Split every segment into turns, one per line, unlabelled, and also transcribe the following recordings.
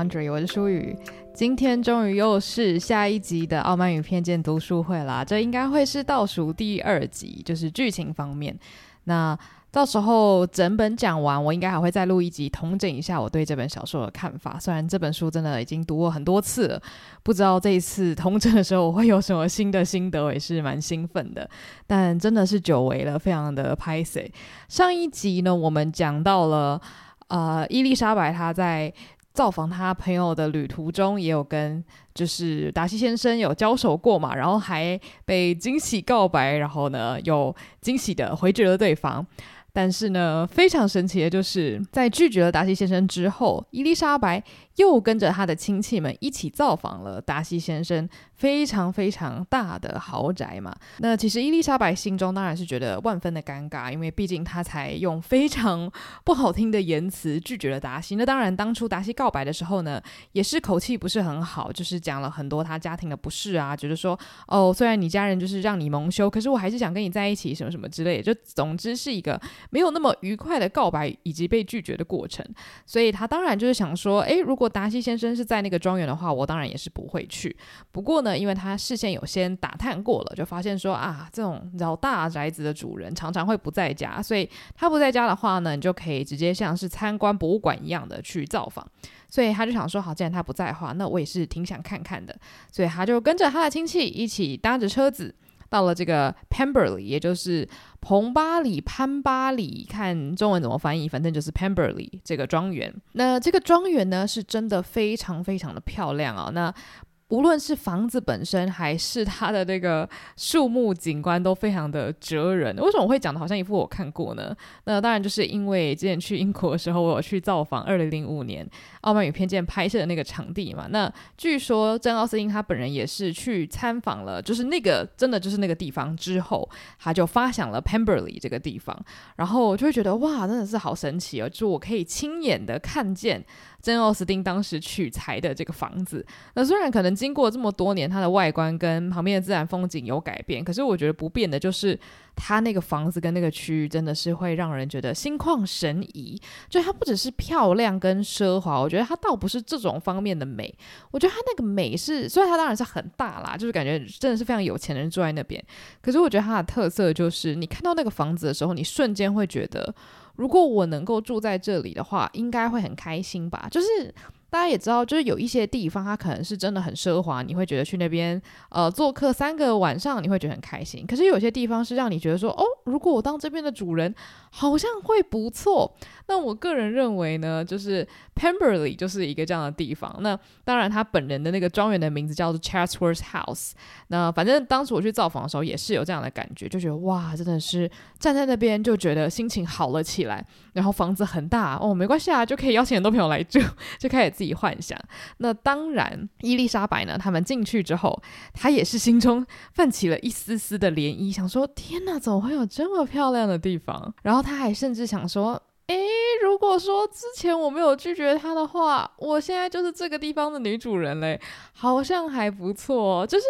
我是舒雨。今天终于又是下一集的《傲慢与偏见》读书会啦，这应该会是倒数第二集，就是剧情方面。那到时候整本讲完，我应该还会再录一集，统整一下我对这本小说的看法。虽然这本书真的已经读过很多次了，不知道这一次统整的时候我会有什么新的心得，也是蛮兴奋的。但真的是久违了，非常的拍谢。上一集呢，我们讲到了。呃，伊丽莎白她在造访他朋友的旅途中，也有跟就是达西先生有交手过嘛，然后还被惊喜告白，然后呢又惊喜的回绝了对方。但是呢，非常神奇的就是，在拒绝了达西先生之后，伊丽莎白又跟着他的亲戚们一起造访了达西先生。非常非常大的豪宅嘛，那其实伊丽莎白心中当然是觉得万分的尴尬，因为毕竟她才用非常不好听的言辞拒绝了达西。那当然，当初达西告白的时候呢，也是口气不是很好，就是讲了很多他家庭的不是啊，觉得说哦，虽然你家人就是让你蒙羞，可是我还是想跟你在一起，什么什么之类。就总之是一个没有那么愉快的告白以及被拒绝的过程。所以他当然就是想说，诶，如果达西先生是在那个庄园的话，我当然也是不会去。不过呢。因为他事先有先打探过了，就发现说啊，这种老大宅子的主人常常会不在家，所以他不在家的话呢，你就可以直接像是参观博物馆一样的去造访。所以他就想说，好，既然他不在的话，那我也是挺想看看的。所以他就跟着他的亲戚一起搭着车子到了这个 Pemberley，也就是彭巴里、潘巴里，看中文怎么翻译，反正就是 Pemberley 这个庄园。那这个庄园呢，是真的非常非常的漂亮啊、那无论是房子本身，还是它的那个树木景观，都非常的哲人。为什么我会讲的好像一副我看过呢？那当然就是因为之前去英国的时候，我有去造访二零零五年《傲慢与偏见》拍摄的那个场地嘛。那据说珍·奥斯汀他本人也是去参访了，就是那个真的就是那个地方之后，他就发想了 Pemberley 这个地方，然后我就会觉得哇，真的是好神奇哦！就我可以亲眼的看见。珍·奥斯汀当时取材的这个房子，那虽然可能经过这么多年，它的外观跟旁边的自然风景有改变，可是我觉得不变的就是它那个房子跟那个区域真的是会让人觉得心旷神怡。就它不只是漂亮跟奢华，我觉得它倒不是这种方面的美。我觉得它那个美是，虽然它当然是很大啦，就是感觉真的是非常有钱人住在那边，可是我觉得它的特色就是，你看到那个房子的时候，你瞬间会觉得。如果我能够住在这里的话，应该会很开心吧？就是。大家也知道，就是有一些地方，它可能是真的很奢华，你会觉得去那边呃做客三个晚上，你会觉得很开心。可是有些地方是让你觉得说，哦，如果我当这边的主人，好像会不错。那我个人认为呢，就是 Pemberley 就是一个这样的地方。那当然，他本人的那个庄园的名字叫做 Chatsworth House。那反正当时我去造访的时候，也是有这样的感觉，就觉得哇，真的是站在那边就觉得心情好了起来。然后房子很大哦，没关系啊，就可以邀请很多朋友来住，就开始。自己幻想。那当然，伊丽莎白呢？他们进去之后，她也是心中泛起了一丝丝的涟漪，想说：“天哪，怎么会有这么漂亮的地方？”然后她还甚至想说：“诶，如果说之前我没有拒绝他的话，我现在就是这个地方的女主人嘞，好像还不错。”就是。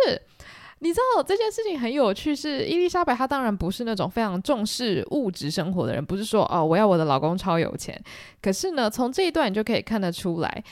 你知道这件事情很有趣，是伊丽莎白她当然不是那种非常重视物质生活的人，不是说哦，我要我的老公超有钱。可是呢，从这一段你就可以看得出来，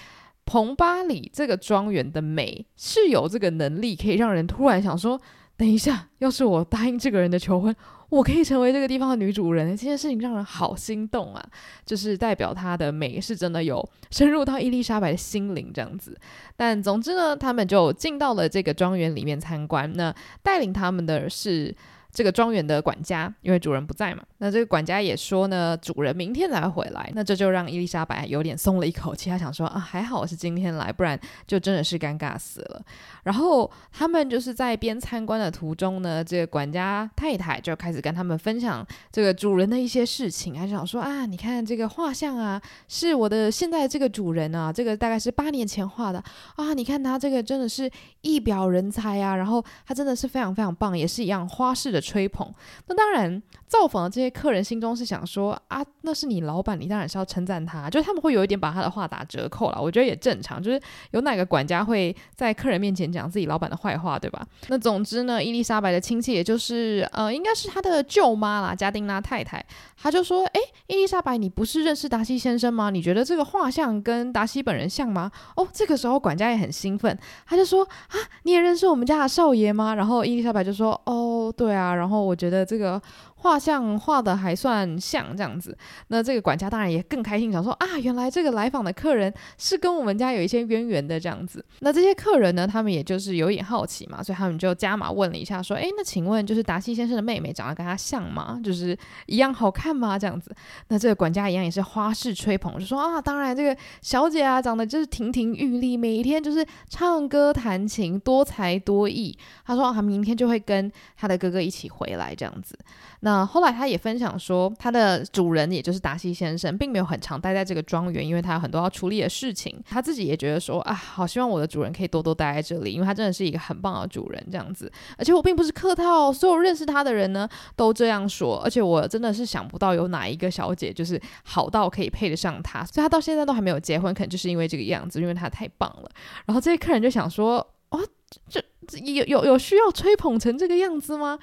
彭巴里这个庄园的美是有这个能力，可以让人突然想说，等一下，要是我答应这个人的求婚。我可以成为这个地方的女主人，这件事情让人好心动啊！就是代表她的美是真的有深入到伊丽莎白的心灵这样子。但总之呢，他们就进到了这个庄园里面参观。那带领他们的是。这个庄园的管家，因为主人不在嘛，那这个管家也说呢，主人明天才回来。那这就让伊丽莎白有点松了一口气，她想说啊，还好我是今天来，不然就真的是尴尬死了。然后他们就是在边参观的途中呢，这个管家太太就开始跟他们分享这个主人的一些事情，还想说啊，你看这个画像啊，是我的现在这个主人啊，这个大概是八年前画的啊，你看他这个真的是一表人才啊，然后他真的是非常非常棒，也是一样花式的。吹捧。那当然，造访的这些客人心中是想说啊，那是你老板，你当然是要称赞他。就是他们会有一点把他的话打折扣了，我觉得也正常。就是有哪个管家会在客人面前讲自己老板的坏话，对吧？那总之呢，伊丽莎白的亲戚，也就是呃，应该是他的舅妈啦，加丁娜太太，他就说：“哎，伊丽莎白，你不是认识达西先生吗？你觉得这个画像跟达西本人像吗？”哦，这个时候管家也很兴奋，他就说：“啊，你也认识我们家的少爷吗？”然后伊丽莎白就说：“哦，对啊。”然后我觉得这个。画像画的还算像这样子，那这个管家当然也更开心，想说啊，原来这个来访的客人是跟我们家有一些渊源的这样子。那这些客人呢，他们也就是有点好奇嘛，所以他们就加码问了一下，说，诶，那请问就是达西先生的妹妹长得跟他像吗？就是一样好看吗？这样子。那这个管家一样也是花式吹捧，就说啊，当然这个小姐啊，长得就是亭亭玉立，每一天就是唱歌弹琴，多才多艺。他说啊，明天就会跟他的哥哥一起回来这样子。那后来他也分享说，他的主人也就是达西先生，并没有很常待在这个庄园，因为他有很多要处理的事情。他自己也觉得说，啊，好希望我的主人可以多多待在这里，因为他真的是一个很棒的主人这样子。而且我并不是客套，所有认识他的人呢都这样说。而且我真的是想不到有哪一个小姐就是好到可以配得上他，所以他到现在都还没有结婚，可能就是因为这个样子，因为他太棒了。然后这些客人就想说，哦，这。有有有需要吹捧成这个样子吗？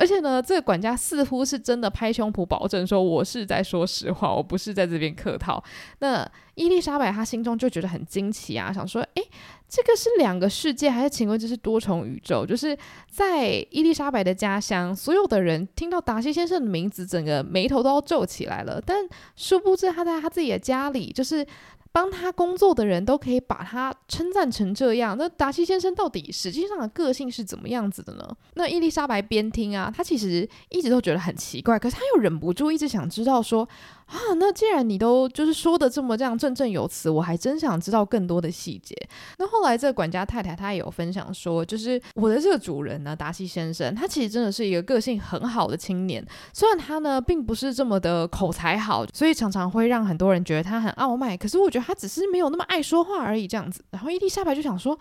而且呢，这个管家似乎是真的拍胸脯保证说，我是在说实话，我不是在这边客套。那伊丽莎白她心中就觉得很惊奇啊，想说，诶，这个是两个世界，还是请问这是多重宇宙？就是在伊丽莎白的家乡，所有的人听到达西先生的名字，整个眉头都要皱起来了。但殊不知他在他自己的家里，就是。帮他工作的人都可以把他称赞成这样，那达西先生到底实际上的个性是怎么样子的呢？那伊丽莎白边听啊，她其实一直都觉得很奇怪，可是她又忍不住一直想知道说。啊，那既然你都就是说的这么这样振振有词，我还真想知道更多的细节。那后来这个管家太太她也有分享说，就是我的这个主人呢，达西先生，他其实真的是一个个性很好的青年。虽然他呢并不是这么的口才好，所以常常会让很多人觉得他很傲慢。可是我觉得他只是没有那么爱说话而已，这样子。然后伊丽莎白就想说，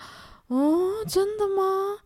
哦，真的吗？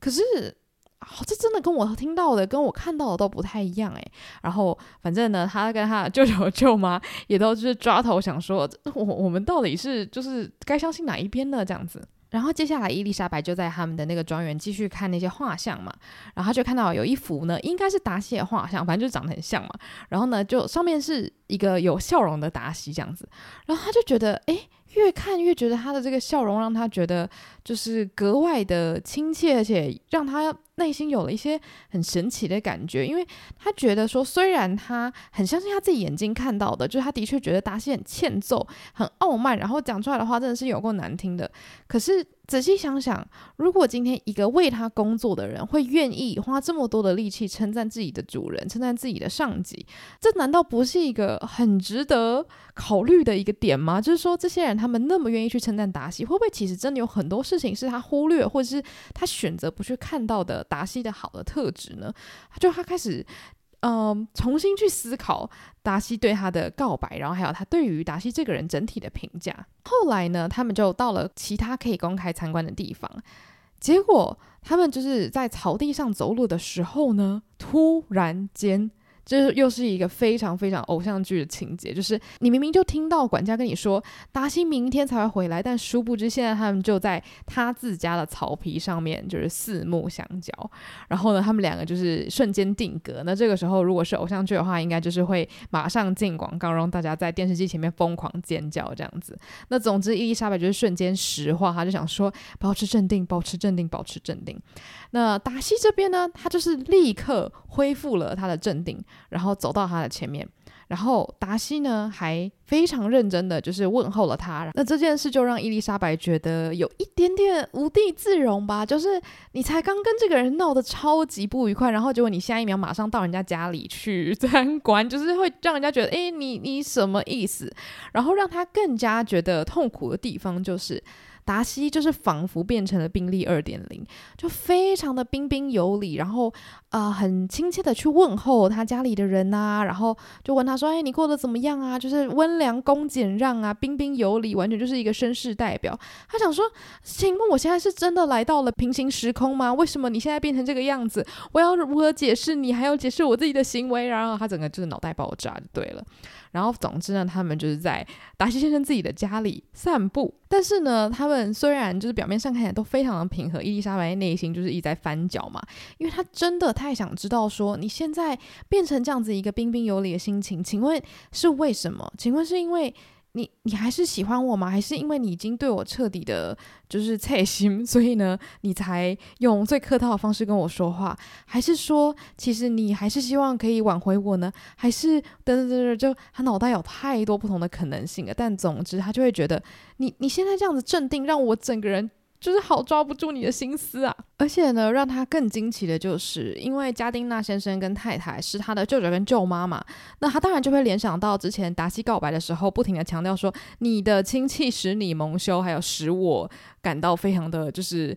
可是。哦，这真的跟我听到的、跟我看到的都不太一样诶。然后，反正呢，他跟他舅舅 舅妈也都就是抓头想说，我我们到底是就是该相信哪一边呢？这样子。然后接下来，伊丽莎白就在他们的那个庄园继续看那些画像嘛。然后他就看到有一幅呢，应该是达西的画像，反正就长得很像嘛。然后呢，就上面是一个有笑容的达西这样子。然后他就觉得，诶。越看越觉得他的这个笑容让他觉得就是格外的亲切，而且让他内心有了一些很神奇的感觉，因为他觉得说，虽然他很相信他自己眼睛看到的，就是他的确觉得达西很欠揍、很傲慢，然后讲出来的话真的是有够难听的，可是。仔细想想，如果今天一个为他工作的人会愿意花这么多的力气称赞自己的主人，称赞自己的上级，这难道不是一个很值得考虑的一个点吗？就是说，这些人他们那么愿意去称赞达西，会不会其实真的有很多事情是他忽略，或者是他选择不去看到的达西的好的特质呢？就他开始。嗯，重新去思考达西对他的告白，然后还有他对于达西这个人整体的评价。后来呢，他们就到了其他可以公开参观的地方，结果他们就是在草地上走路的时候呢，突然间。这又是一个非常非常偶像剧的情节，就是你明明就听到管家跟你说达西明天才会回来，但殊不知现在他们就在他自家的草皮上面，就是四目相交。然后呢，他们两个就是瞬间定格。那这个时候，如果是偶像剧的话，应该就是会马上进广告，让大家在电视机前面疯狂尖叫这样子。那总之，伊丽莎白就是瞬间石化，他就想说保持镇定，保持镇定，保持镇定。那达西这边呢，他就是立刻恢复了他的镇定。然后走到他的前面，然后达西呢还非常认真的就是问候了他。那这件事就让伊丽莎白觉得有一点点无地自容吧，就是你才刚跟这个人闹得超级不愉快，然后结果你下一秒马上到人家家里去 参观，就是会让人家觉得，诶，你你什么意思？然后让他更加觉得痛苦的地方就是。达西就是仿佛变成了宾利二点零，就非常的彬彬有礼，然后呃很亲切的去问候他家里的人啊，然后就问他说：“哎，你过得怎么样啊？”就是温良恭俭让啊，彬彬有礼，完全就是一个绅士代表。他想说：“请问我现在是真的来到了平行时空吗？为什么你现在变成这个样子？我要如何解释你？还要解释我自己的行为？”然后他整个就是脑袋爆炸就对了。然后总之呢，他们就是在达西先生自己的家里散步。但是呢，他们虽然就是表面上看起来都非常的平和，伊丽莎白内心就是一直在翻搅嘛，因为他真的太想知道说，你现在变成这样子一个彬彬有礼的心情，请问是为什么？请问是因为？你你还是喜欢我吗？还是因为你已经对我彻底的，就是菜心，所以呢，你才用最客套的方式跟我说话？还是说，其实你还是希望可以挽回我呢？还是等等等等，就他脑袋有太多不同的可能性了。但总之，他就会觉得你你现在这样子镇定，让我整个人。就是好抓不住你的心思啊！而且呢，让他更惊奇的就是，因为加丁纳先生跟太太是他的舅舅跟舅妈嘛，那他当然就会联想到之前达西告白的时候，不停的强调说，你的亲戚使你蒙羞，还有使我感到非常的就是。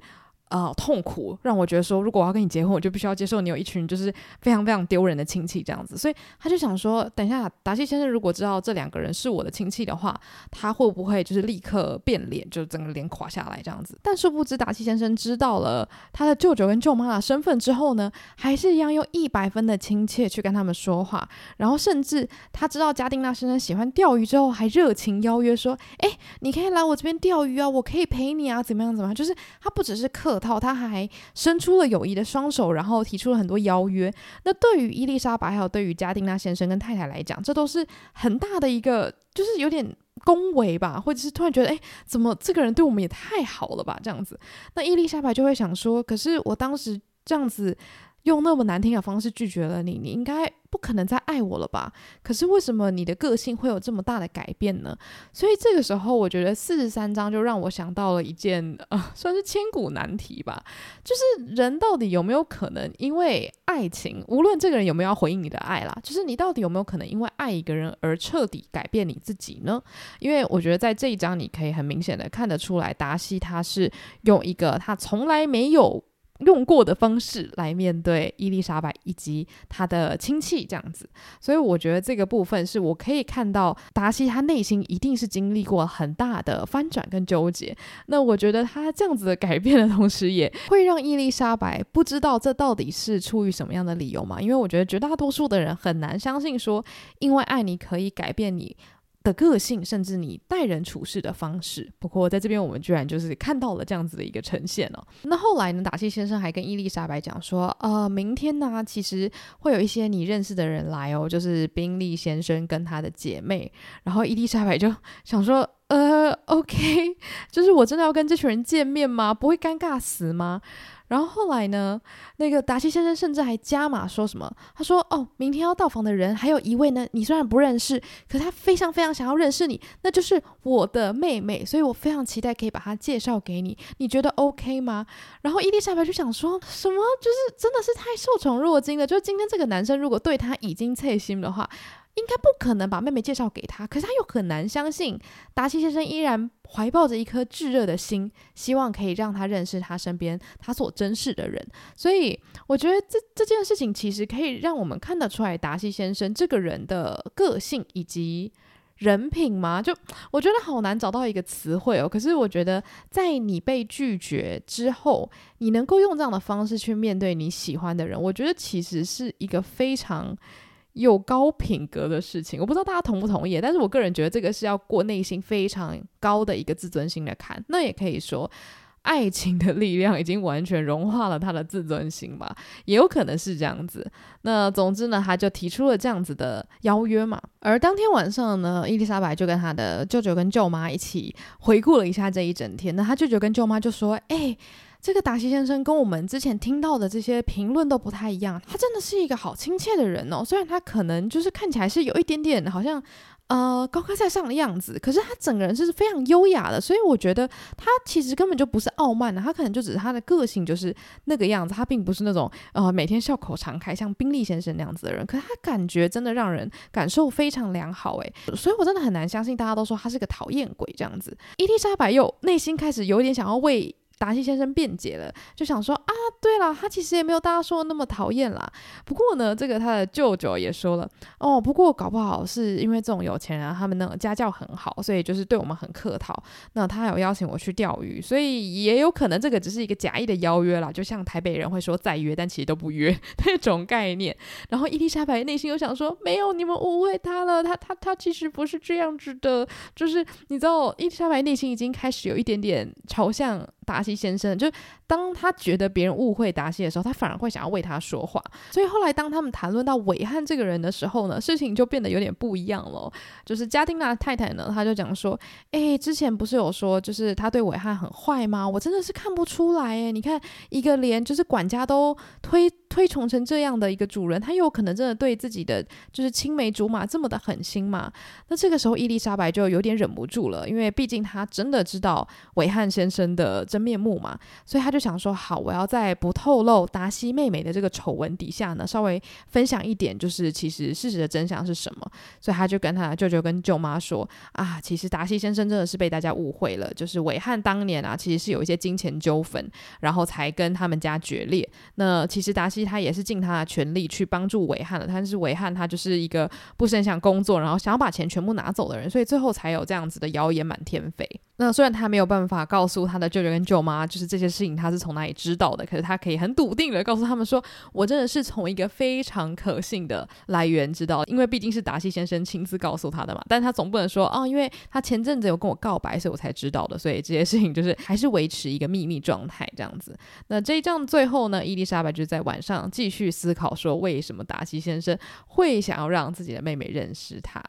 啊、痛苦让我觉得说，如果我要跟你结婚，我就必须要接受你有一群就是非常非常丢人的亲戚这样子。所以他就想说，等一下达西先生如果知道这两个人是我的亲戚的话，他会不会就是立刻变脸，就整个脸垮下来这样子？但殊不知达西先生知道了他的舅舅跟舅妈的身份之后呢，还是一样用一百分的亲切去跟他们说话，然后甚至他知道嘉丁纳先生喜欢钓鱼之后，还热情邀约说：“哎，你可以来我这边钓鱼啊，我可以陪你啊，怎么样怎么样？”就是他不只是客。他还伸出了友谊的双手，然后提出了很多邀约。那对于伊丽莎白还有对于加丁纳先生跟太太来讲，这都是很大的一个，就是有点恭维吧，或者是突然觉得，哎，怎么这个人对我们也太好了吧？这样子，那伊丽莎白就会想说，可是我当时这样子。用那么难听的方式拒绝了你，你应该不可能再爱我了吧？可是为什么你的个性会有这么大的改变呢？所以这个时候，我觉得四十三章就让我想到了一件呃，算是千古难题吧，就是人到底有没有可能因为爱情，无论这个人有没有要回应你的爱啦，就是你到底有没有可能因为爱一个人而彻底改变你自己呢？因为我觉得在这一章，你可以很明显的看得出来，达西他是用一个他从来没有。用过的方式来面对伊丽莎白以及她的亲戚，这样子，所以我觉得这个部分是我可以看到达西他内心一定是经历过很大的翻转跟纠结。那我觉得他这样子的改变的同时，也会让伊丽莎白不知道这到底是出于什么样的理由嘛？因为我觉得绝大多数的人很难相信说，因为爱你可以改变你。的个性，甚至你待人处事的方式。不过在这边，我们居然就是看到了这样子的一个呈现哦。那后来呢，达西先生还跟伊丽莎白讲说，呃，明天呢，其实会有一些你认识的人来哦，就是宾利先生跟他的姐妹。然后伊丽莎白就想说，呃，OK，就是我真的要跟这群人见面吗？不会尴尬死吗？然后后来呢，那个达西先生甚至还加码说什么？他说：“哦，明天要到访的人还有一位呢，你虽然不认识，可是他非常非常想要认识你，那就是我的妹妹，所以我非常期待可以把她介绍给你。你觉得 OK 吗？”然后伊丽莎白就想说什么，就是真的是太受宠若惊了。就是今天这个男生如果对他已经切心的话。应该不可能把妹妹介绍给他，可是他又很难相信达西先生依然怀抱着一颗炙热的心，希望可以让他认识他身边他所珍视的人。所以我觉得这这件事情其实可以让我们看得出来达西先生这个人的个性以及人品嘛。就我觉得好难找到一个词汇哦。可是我觉得在你被拒绝之后，你能够用这样的方式去面对你喜欢的人，我觉得其实是一个非常。有高品格的事情，我不知道大家同不同意，但是我个人觉得这个是要过内心非常高的一个自尊心的坎。那也可以说，爱情的力量已经完全融化了他的自尊心吧，也有可能是这样子。那总之呢，他就提出了这样子的邀约嘛。而当天晚上呢，伊丽莎白就跟他的舅舅跟舅妈一起回顾了一下这一整天。那他舅舅跟舅妈就说：“哎。”这个达西先生跟我们之前听到的这些评论都不太一样，他真的是一个好亲切的人哦。虽然他可能就是看起来是有一点点好像呃高高在上的样子，可是他整个人是非常优雅的，所以我觉得他其实根本就不是傲慢的，他可能就只是他的个性就是那个样子，他并不是那种呃每天笑口常开像宾利先生那样子的人，可是他感觉真的让人感受非常良好诶，所以我真的很难相信大家都说他是个讨厌鬼这样子。伊丽莎白又内心开始有点想要为。达西先生辩解了，就想说啊，对了，他其实也没有大家说的那么讨厌啦。不过呢，这个他的舅舅也说了，哦，不过搞不好是因为这种有钱人，他们那个家教很好，所以就是对我们很客套。那他有邀请我去钓鱼，所以也有可能这个只是一个假意的邀约啦，就像台北人会说再约，但其实都不约 那种概念。然后伊丽莎白内心又想说，没有，你们误会他了，他他他其实不是这样子的，就是你知道，伊丽莎白内心已经开始有一点点朝向。达西先生，就当他觉得别人误会达西的时候，他反而会想要为他说话。所以后来当他们谈论到韦翰这个人的时候呢，事情就变得有点不一样了。就是嘉丁娜太太呢，他就讲说：“诶，之前不是有说，就是他对韦翰很坏吗？我真的是看不出来诶，你看一个连就是管家都推推崇成这样的一个主人，他有可能真的对自己的就是青梅竹马这么的狠心吗？那这个时候伊丽莎白就有点忍不住了，因为毕竟她真的知道韦翰先生的真面目嘛，所以他就想说：好，我要在不透露达西妹妹的这个丑闻底下呢，稍微分享一点，就是其实事实的真相是什么。所以他就跟他舅舅跟舅妈说：啊，其实达西先生真的是被大家误会了，就是韦翰当年啊，其实是有一些金钱纠纷，然后才跟他们家决裂。那其实达西他也是尽他的全力去帮助韦翰的，但是韦翰他就是一个不是很想工作，然后想要把钱全部拿走的人，所以最后才有这样子的谣言满天飞。那虽然他没有办法告诉他的舅舅跟舅妈，就是这些事情他是从哪里知道的，可是他可以很笃定的告诉他们说，我真的是从一个非常可信的来源知道，因为毕竟是达西先生亲自告诉他的嘛。但他总不能说啊、哦，因为他前阵子有跟我告白，所以我才知道的，所以这些事情就是还是维持一个秘密状态这样子。那这一仗最后呢，伊丽莎白就在晚上继续思考说，为什么达西先生会想要让自己的妹妹认识他。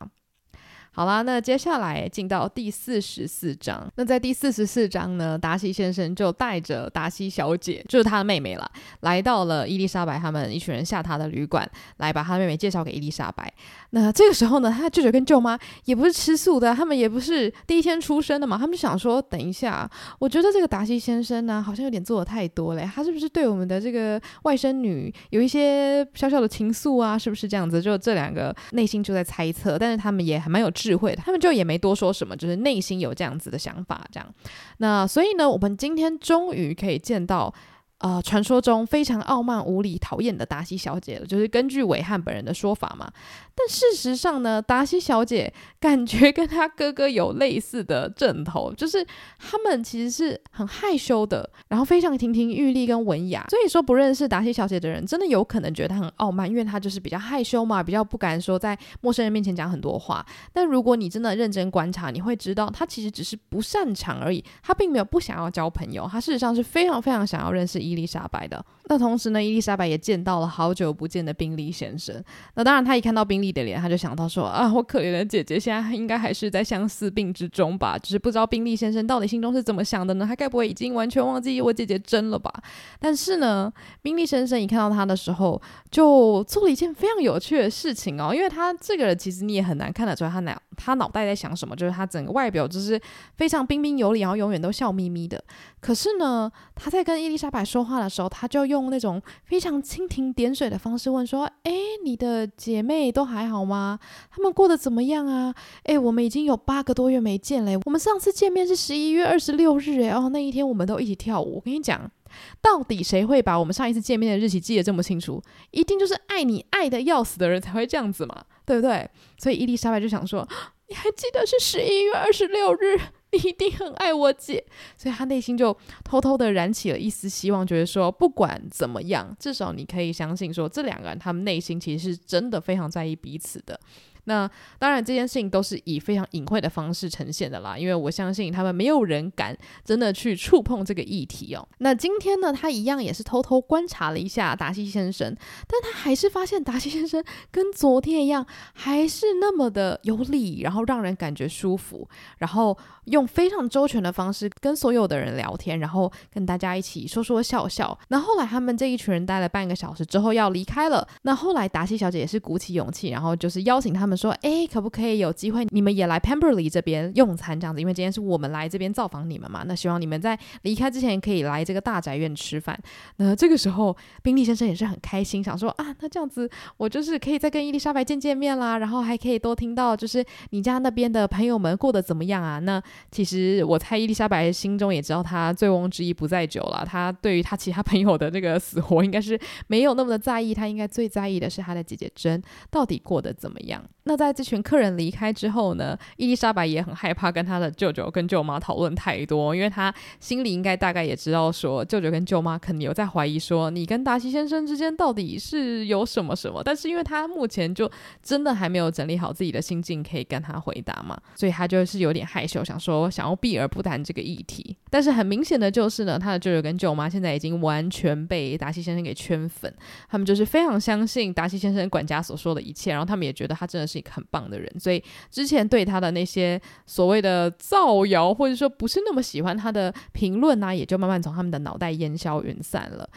好啦，那接下来进到第四十四章。那在第四十四章呢，达西先生就带着达西小姐，就是他的妹妹了，来到了伊丽莎白他们一群人下榻的旅馆，来把他妹妹介绍给伊丽莎白。那这个时候呢，他舅舅跟舅妈也不是吃素的，他们也不是第一天出生的嘛，他们就想说，等一下，我觉得这个达西先生呢，好像有点做的太多了，他是不是对我们的这个外甥女有一些小小的情愫啊？是不是这样子？就这两个内心就在猜测，但是他们也还蛮有。智慧的，他们就也没多说什么，就是内心有这样子的想法，这样。那所以呢，我们今天终于可以见到。呃，传说中非常傲慢、无礼、讨厌的达西小姐了，就是根据韦翰本人的说法嘛。但事实上呢，达西小姐感觉跟她哥哥有类似的症头，就是他们其实是很害羞的，然后非常亭亭玉立跟文雅。所以说，不认识达西小姐的人，真的有可能觉得她很傲慢，因为她就是比较害羞嘛，比较不敢说在陌生人面前讲很多话。但如果你真的认真观察，你会知道，她其实只是不擅长而已，她并没有不想要交朋友，她事实上是非常非常想要认识伊丽莎白的。那同时呢，伊丽莎白也见到了好久不见的宾利先生。那当然，他一看到宾利的脸，他就想到说：“啊，我可怜的姐姐现在应该还是在相思病之中吧？只是不知道宾利先生到底心中是怎么想的呢？他该不会已经完全忘记我姐姐真了吧？”但是呢，宾利先生一看到他的时候，就做了一件非常有趣的事情哦，因为他这个人其实你也很难看得出来他脑他脑袋在想什么，就是他整个外表就是非常彬彬有礼，然后永远都笑眯眯的。可是呢，他在跟伊丽莎白说话的时候，他就用那种非常蜻蜓点水的方式问说：“诶，你的姐妹都还好吗？她们过得怎么样啊？诶，我们已经有八个多月没见了。我们上次见面是十一月二十六日，诶，哦，那一天我们都一起跳舞。我跟你讲，到底谁会把我们上一次见面的日期记得这么清楚？一定就是爱你爱得要死的人才会这样子嘛，对不对？所以伊丽莎白就想说：你还记得是十一月二十六日？”你 一定很爱我姐，所以他内心就偷偷的燃起了一丝希望，觉得说不管怎么样，至少你可以相信说这两个人他们内心其实是真的非常在意彼此的。那当然，这件事情都是以非常隐晦的方式呈现的啦，因为我相信他们没有人敢真的去触碰这个议题哦。那今天呢，他一样也是偷偷观察了一下达西先生，但他还是发现达西先生跟昨天一样，还是那么的有礼，然后让人感觉舒服，然后用非常周全的方式跟所有的人聊天，然后跟大家一起说说笑笑。那后来他们这一群人待了半个小时之后要离开了，那后来达西小姐也是鼓起勇气，然后就是邀请他们。说，哎，可不可以有机会你们也来 Pemberley 这边用餐这样子？因为今天是我们来这边造访你们嘛，那希望你们在离开之前可以来这个大宅院吃饭。那这个时候，宾利先生也是很开心，想说啊，那这样子我就是可以再跟伊丽莎白见见面啦，然后还可以多听到就是你家那边的朋友们过得怎么样啊？那其实我猜伊丽莎白心中也知道她醉翁之意不在酒了，她对于她其他朋友的那个死活应该是没有那么的在意，她应该最在意的是她的姐姐珍到底过得怎么样。那在这群客人离开之后呢，伊丽莎白也很害怕跟她的舅舅跟舅妈讨论太多，因为她心里应该大概也知道说，舅舅跟舅妈肯定有在怀疑说，你跟达西先生之间到底是有什么什么。但是因为她目前就真的还没有整理好自己的心境，可以跟他回答嘛，所以她就是有点害羞，想说想要避而不谈这个议题。但是很明显的就是呢，她的舅舅跟舅妈现在已经完全被达西先生给圈粉，他们就是非常相信达西先生管家所说的一切，然后他们也觉得他真的是。是一个很棒的人，所以之前对他的那些所谓的造谣，或者说不是那么喜欢他的评论呢，也就慢慢从他们的脑袋烟消云散了。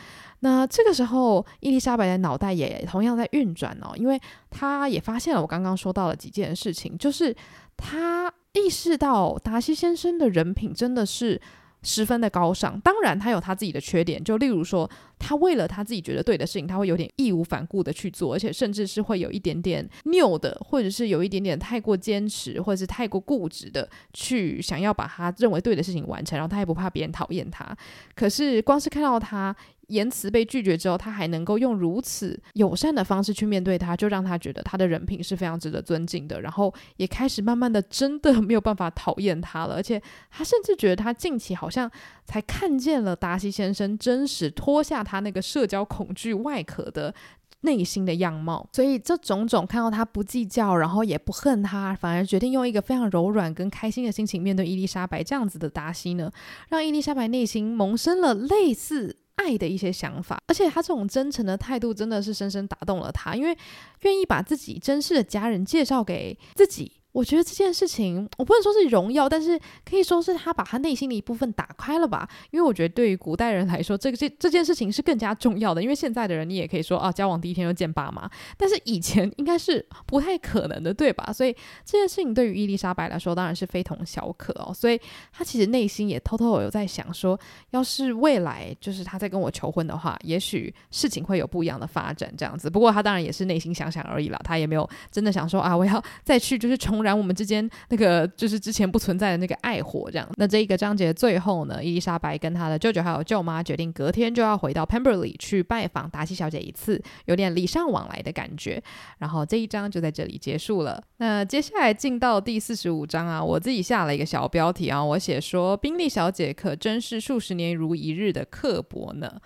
那这个时候，伊丽莎白的脑袋也同样在运转哦，因为她也发现了我刚刚说到的几件事情，就是她意识到达西先生的人品真的是十分的高尚，当然他有他自己的缺点，就例如说。他为了他自己觉得对的事情，他会有点义无反顾的去做，而且甚至是会有一点点拗的，或者是有一点点太过坚持，或者是太过固执的去想要把他认为对的事情完成，然后他也不怕别人讨厌他。可是光是看到他言辞被拒绝之后，他还能够用如此友善的方式去面对他，就让他觉得他的人品是非常值得尊敬的，然后也开始慢慢的真的没有办法讨厌他了，而且他甚至觉得他近期好像才看见了达西先生真实脱下。他那个社交恐惧外壳的内心的样貌，所以这种种看到他不计较，然后也不恨他，反而决定用一个非常柔软跟开心的心情面对伊丽莎白这样子的达西呢，让伊丽莎白内心萌生了类似爱的一些想法，而且他这种真诚的态度真的是深深打动了他，因为愿意把自己真实的家人介绍给自己。我觉得这件事情，我不能说是荣耀，但是可以说是他把他内心的一部分打开了吧。因为我觉得对于古代人来说，这个这这件事情是更加重要的。因为现在的人，你也可以说啊，交往第一天就见爸妈，但是以前应该是不太可能的，对吧？所以这件事情对于伊丽莎白来说，当然是非同小可哦。所以他其实内心也偷偷有在想说，要是未来就是他在跟我求婚的话，也许事情会有不一样的发展这样子。不过他当然也是内心想想而已啦，他也没有真的想说啊，我要再去就是重。然我们之间那个就是之前不存在的那个爱火，这样。那这一个章节最后呢，伊丽莎白跟她的舅舅还有舅妈决定隔天就要回到 Pemberley 去拜访达西小姐一次，有点礼尚往来的感觉。然后这一章就在这里结束了。那接下来进到第四十五章啊，我自己下了一个小标题啊，我写说宾利小姐可真是数十年如一日的刻薄呢。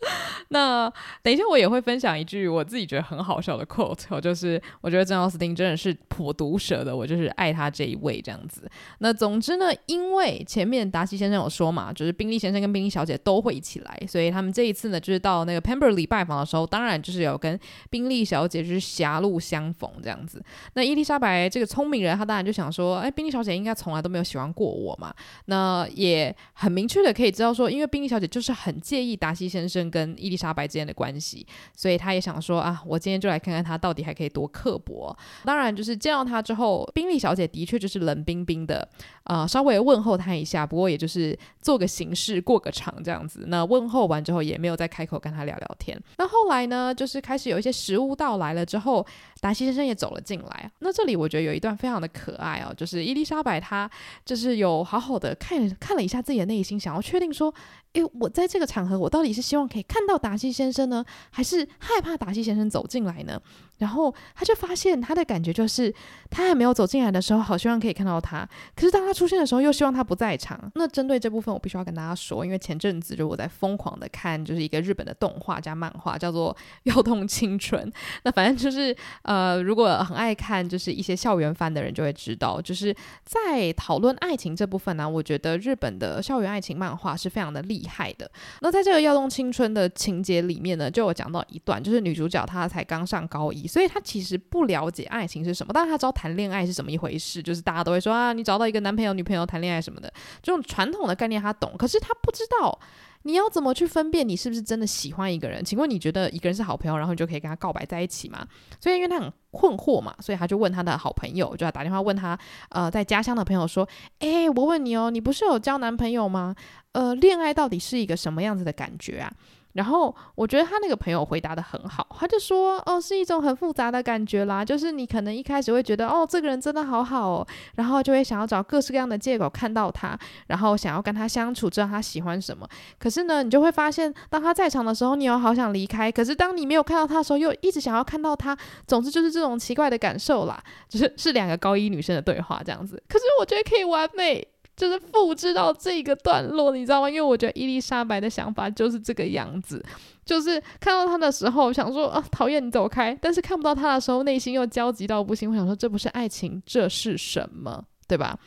那等一下，我也会分享一句我自己觉得很好笑的 quote，就是我觉得珍奥斯汀真的是颇毒舌的，我就是爱他这一位这样子。那总之呢，因为前面达西先生有说嘛，就是宾利先生跟宾利小姐都会一起来，所以他们这一次呢，就是到那个 Pemberley 拜访的时候，当然就是有跟宾利小姐就是狭路相逢这样子。那伊丽莎白这个聪明人，她当然就想说，哎，宾利小姐应该从来都没有喜欢过我嘛。那也很明确的可以知道说，因为宾利小姐就是很介意达西先生。跟伊丽莎白之间的关系，所以他也想说啊，我今天就来看看他到底还可以多刻薄。当然，就是见到他之后，宾利小姐的确就是冷冰冰的，啊、稍微问候他一下，不过也就是做个形式，过个场这样子。那问候完之后，也没有再开口跟他聊聊天。那后来呢，就是开始有一些食物到来了之后，达西先生也走了进来。那这里我觉得有一段非常的可爱哦，就是伊丽莎白她就是有好好的看看了一下自己的内心，想要确定说，诶，我在这个场合，我到底是希望可以看到达西先生呢，还是害怕达西先生走进来呢？然后他就发现他的感觉就是，他还没有走进来的时候，好希望可以看到他。可是当他出现的时候，又希望他不在场。那针对这部分，我必须要跟大家说，因为前阵子就我在疯狂的看，就是一个日本的动画加漫画，叫做《要动青春》。那反正就是呃，如果很爱看就是一些校园番的人就会知道，就是在讨论爱情这部分呢、我觉得日本的校园爱情漫画是非常的厉害的。那在这个《要动青春》的情节里面呢，就有讲到一段，就是女主角她才刚上高一。所以他其实不了解爱情是什么，但是他知道谈恋爱是什么一回事，就是大家都会说啊，你找到一个男朋友、女朋友谈恋爱什么的，这种传统的概念他懂，可是他不知道你要怎么去分辨你是不是真的喜欢一个人。请问你觉得一个人是好朋友，然后你就可以跟他告白在一起吗？所以因为他很困惑嘛，所以他就问他的好朋友，就要打电话问他，呃，在家乡的朋友说，诶，我问你哦，你不是有交男朋友吗？呃，恋爱到底是一个什么样子的感觉啊？然后我觉得他那个朋友回答得很好，他就说：“哦，是一种很复杂的感觉啦，就是你可能一开始会觉得，哦，这个人真的好好哦，然后就会想要找各式各样的借口看到他，然后想要跟他相处，知道他喜欢什么。可是呢，你就会发现，当他在场的时候，你又好想离开；可是当你没有看到他的时候，又一直想要看到他。总之就是这种奇怪的感受啦，就是是两个高一女生的对话这样子。可是我觉得可以完美。”就是复制到这个段落，你知道吗？因为我觉得伊丽莎白的想法就是这个样子，就是看到他的时候想说啊，讨厌你走开，但是看不到他的时候，内心又焦急到不行。我想说，这不是爱情，这是什么？对吧？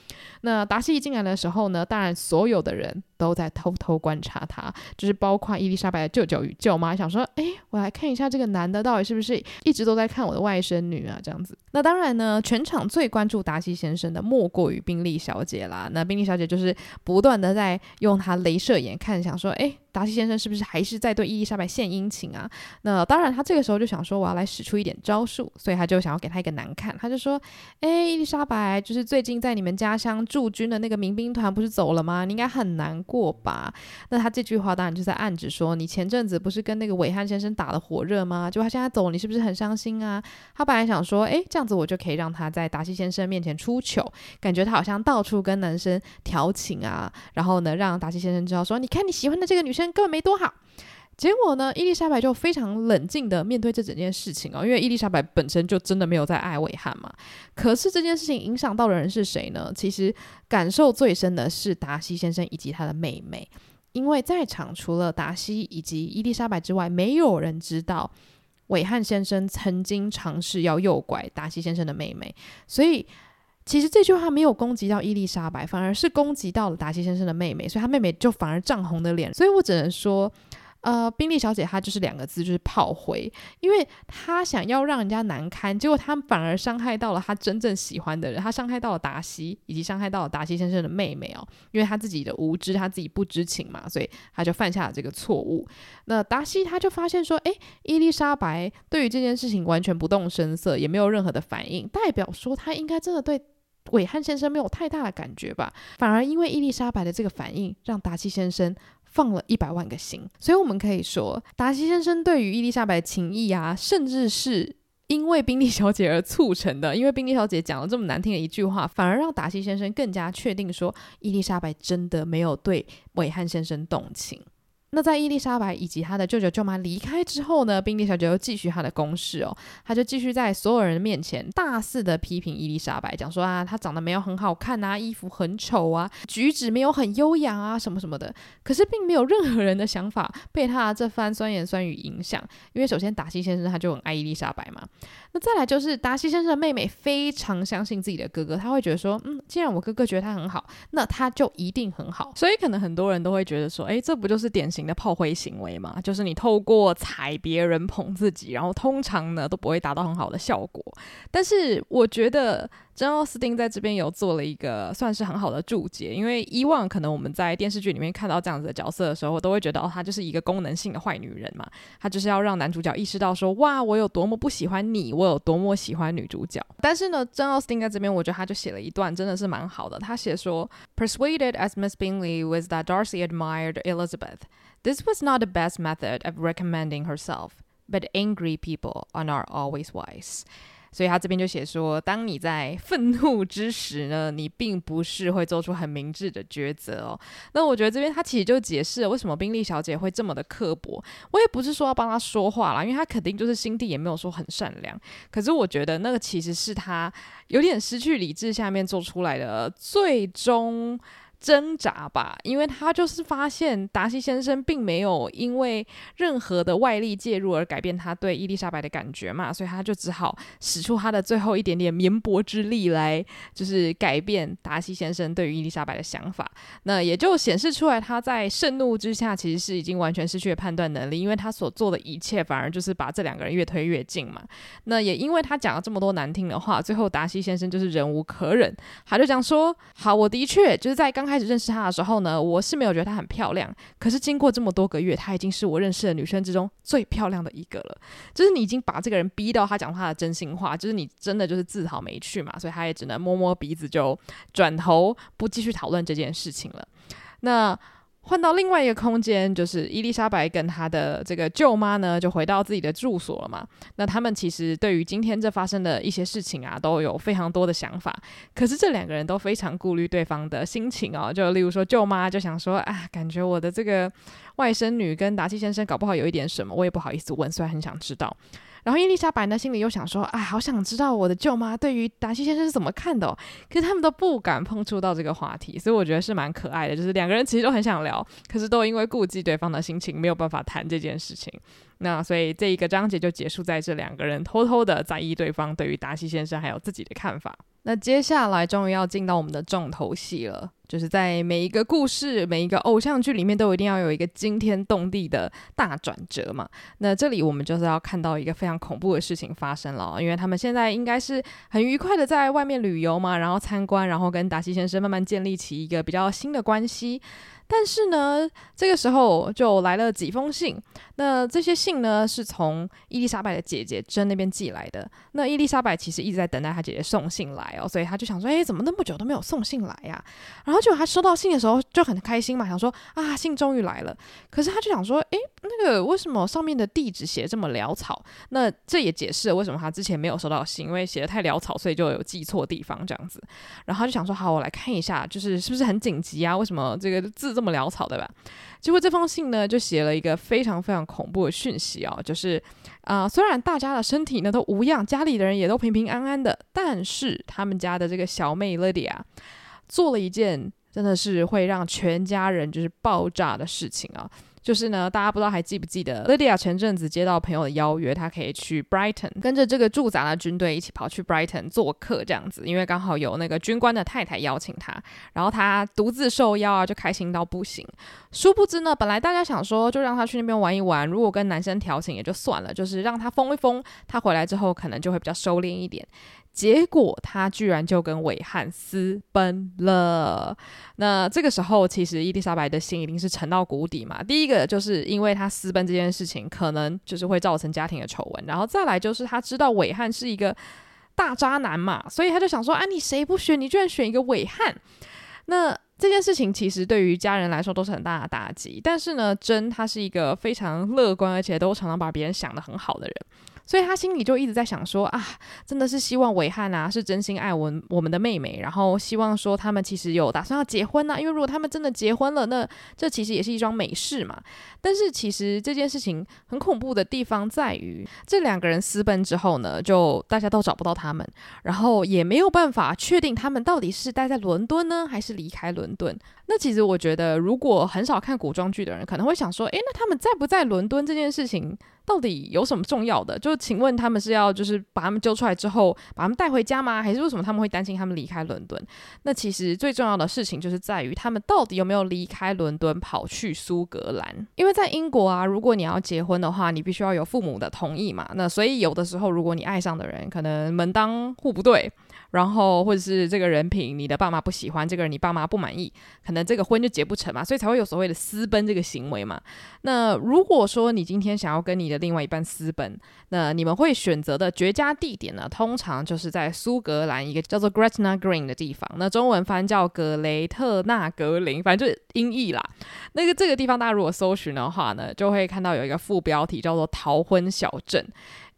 那达西一进来的时候呢，当然所有的人都在偷偷观察他，就是包括伊丽莎白的舅舅与舅妈，想说，哎，我来看一下这个男的到底是不是一直都在看我的外甥女啊？这样子。那当然呢，全场最关注达西先生的莫过于宾利小姐啦。那宾利小姐就是不断的在用她镭射眼看，想说，哎，达西先生是不是还是在对伊丽莎白献殷勤啊？那当然，他这个时候就想说，我要来使出一点招数，所以他就想要给他一个难看，他就说，哎，伊丽莎白，就是最近在你们家乡驻军的那个民兵团不是走了吗？你应该很难过吧？那他这句话当然就在暗指说，你前阵子不是跟那个韦汉先生打得火热吗？就他现在走，你是不是很伤心啊？他本来想说，哎，这样子我就可以让他在达西先生面前出糗，感觉他好像到处跟男生调情啊，然后呢，让达西先生知道说，你看你喜欢的这个女生根本没多好。结果呢，伊丽莎白就非常冷静的面对这整件事情哦，因为伊丽莎白本身就真的没有在爱韦汉嘛。可是这件事情影响到的人是谁呢？其实感受最深的是达西先生以及他的妹妹，因为在场除了达西以及伊丽莎白之外，没有人知道韦汉先生曾经尝试要诱拐达西先生的妹妹。所以其实这句话没有攻击到伊丽莎白，反而是攻击到了达西先生的妹妹，所以他妹妹就反而涨红的脸。所以我只能说。呃，宾利小姐她就是两个字，就是炮灰，因为她想要让人家难堪，结果她反而伤害到了她真正喜欢的人，她伤害到了达西，以及伤害到了达西先生的妹妹哦，因为她自己的无知，她自己不知情嘛，所以她就犯下了这个错误。那达西他就发现说，诶，伊丽莎白对于这件事情完全不动声色，也没有任何的反应，代表说她应该真的对韦汉先生没有太大的感觉吧？反而因为伊丽莎白的这个反应，让达西先生。放了一百万个心，所以我们可以说，达西先生对于伊丽莎白的情谊啊，甚至是因为宾利小姐而促成的。因为宾利小姐讲了这么难听的一句话，反而让达西先生更加确定说，伊丽莎白真的没有对韦翰先生动情。那在伊丽莎白以及她的舅舅舅妈离开之后呢，宾利小姐又继续她的攻势哦，她就继续在所有人面前大肆的批评伊丽莎白，讲说啊，她长得没有很好看啊，衣服很丑啊，举止没有很优雅啊，什么什么的。可是并没有任何人的想法被她这番酸言酸语影响，因为首先达西先生他就很爱伊丽莎白嘛。那再来就是达西先生的妹妹非常相信自己的哥哥，他会觉得说，嗯，既然我哥哥觉得他很好，那他就一定很好。所以可能很多人都会觉得说，诶，这不就是典型的炮灰行为吗，就是你透过踩别人捧自己，然后通常呢都不会达到很好的效果。但是我觉得。珍奥斯汀在这边有做了一个算是很好的注解，因为以往可能我们在电视剧里面看到这样子的角色的时候，我都会觉得哦，她就是一个功能性的坏女人嘛，她就是要让男主角意识到说，哇，我有多么不喜欢你，我有多么喜欢女主角。但是呢，珍奥斯汀在这边，我觉得他就写了一段真的是蛮好的，他写说，Persuaded as Miss Bingley was that Darcy admired Elizabeth, this was not the best method of recommending herself, but angry people are not always wise. 所以他这边就写说，当你在愤怒之时呢，你并不是会做出很明智的抉择哦。那我觉得这边他其实就解释了为什么宾利小姐会这么的刻薄。我也不是说要帮她说话啦，因为她肯定就是心地也没有说很善良。可是我觉得那个其实是她有点失去理智下面做出来的最终。挣扎吧，因为他就是发现达西先生并没有因为任何的外力介入而改变他对伊丽莎白的感觉嘛，所以他就只好使出他的最后一点点绵薄之力来，就是改变达西先生对于伊丽莎白的想法。那也就显示出来他在盛怒之下其实是已经完全失去了判断能力，因为他所做的一切反而就是把这两个人越推越近嘛。那也因为他讲了这么多难听的话，最后达西先生就是忍无可忍，他就讲说：“好，我的确就是在刚开始认识她的时候呢，我是没有觉得她很漂亮。可是经过这么多个月，她已经是我认识的女生之中最漂亮的一个了。就是你已经把这个人逼到他讲话的真心话，就是你真的就是自讨没趣嘛，所以他也只能摸摸鼻子就转头不继续讨论这件事情了。那。换到另外一个空间，就是伊丽莎白跟她的这个舅妈呢，就回到自己的住所了嘛。那他们其实对于今天这发生的一些事情啊，都有非常多的想法。可是这两个人都非常顾虑对方的心情哦。就例如说，舅妈就想说，啊，感觉我的这个外甥女跟达西先生搞不好有一点什么，我也不好意思问，虽然很想知道。然后伊丽莎白呢，心里又想说：“哎，好想知道我的舅妈对于达西先生是怎么看的哦。”可是他们都不敢碰触到这个话题，所以我觉得是蛮可爱的。就是两个人其实都很想聊，可是都因为顾忌对方的心情，没有办法谈这件事情。那所以这一个章节就结束在这两个人偷偷的在意对方对于达西先生还有自己的看法。那接下来终于要进到我们的重头戏了，就是在每一个故事、每一个偶像剧里面都一定要有一个惊天动地的大转折嘛。那这里我们就是要看到一个非常恐怖的事情发生了，因为他们现在应该是很愉快的在外面旅游嘛，然后参观，然后跟达西先生慢慢建立起一个比较新的关系。但是呢，这个时候就来了几封信。那这些信呢，是从伊丽莎白的姐姐珍那边寄来的。那伊丽莎白其实一直在等待她姐姐送信来哦，所以她就想说，哎，怎么那么久都没有送信来呀？然后就她收到信的时候就很开心嘛，想说啊，信终于来了。可是她就想说，哎，那个为什么上面的地址写这么潦草？那这也解释了为什么她之前没有收到信，因为写的太潦草，所以就有记错地方这样子。然后她就想说，好，我来看一下，就是是不是很紧急啊？为什么这个字这么潦草，对吧？结果这封信呢，就写了一个非常非常恐怖的讯息哦，就是啊、虽然大家的身体呢都无恙，家里的人也都平平安安的，但是他们家的这个小妹 Lydia 做了一件真的是会让全家人就是爆炸的事情啊。就是呢，大家不知道还记不记得，Lydia 前阵子接到朋友的邀约，她可以去 Brighton，跟着这个驻扎的军队一起跑去 Brighton 做客这样子，因为刚好有那个军官的太太邀请她，然后她独自受邀啊，就开心到不行。殊不知呢，本来大家想说就让她去那边玩一玩，如果跟男生调情也就算了，就是让她疯一疯，她回来之后可能就会比较收敛一点。结果他居然就跟韦翰私奔了。那这个时候，其实伊丽莎白的心一定是沉到谷底嘛。第一个就是因为他私奔这件事情，可能就是会造成家庭的丑闻。然后再来就是他知道韦翰是一个大渣男嘛，所以他就想说：啊，你谁不选？你居然选一个韦翰？那这件事情其实对于家人来说都是很大的打击。但是呢，珍他是一个非常乐观，而且都常常把别人想得很好的人。所以他心里就一直在想说啊，真的是希望韦翰啊是真心爱我我们的妹妹，然后希望说他们其实有打算要结婚呐、啊，因为如果他们真的结婚了，那这其实也是一桩美事嘛。但是其实这件事情很恐怖的地方在于，这两个人私奔之后呢，就大家都找不到他们，然后也没有办法确定他们到底是待在伦敦呢，还是离开伦敦。那其实我觉得，如果很少看古装剧的人，可能会想说，诶，那他们在不在伦敦这件事情？到底有什么重要的？就请问他们是要就是把他们揪出来之后把他们带回家吗？还是为什么他们会担心他们离开伦敦？那其实最重要的事情就是在于他们到底有没有离开伦敦跑去苏格兰？因为在英国啊，如果你要结婚的话，你必须要有父母的同意嘛。那所以有的时候，如果你爱上的人可能门当户不对。然后或者是这个人品，你的爸妈不喜欢这个人，你爸妈不满意，可能这个婚就结不成嘛，所以才会有所谓的私奔这个行为嘛。那如果说你今天想要跟你的另外一半私奔，那你们会选择的绝佳地点呢，通常就是在苏格兰一个叫做 Gretna Green 的地方，那中文翻叫格雷特纳格林，反正就是音译啦。那个这个地方大家如果搜寻的话呢，就会看到有一个副标题叫做“逃婚小镇”。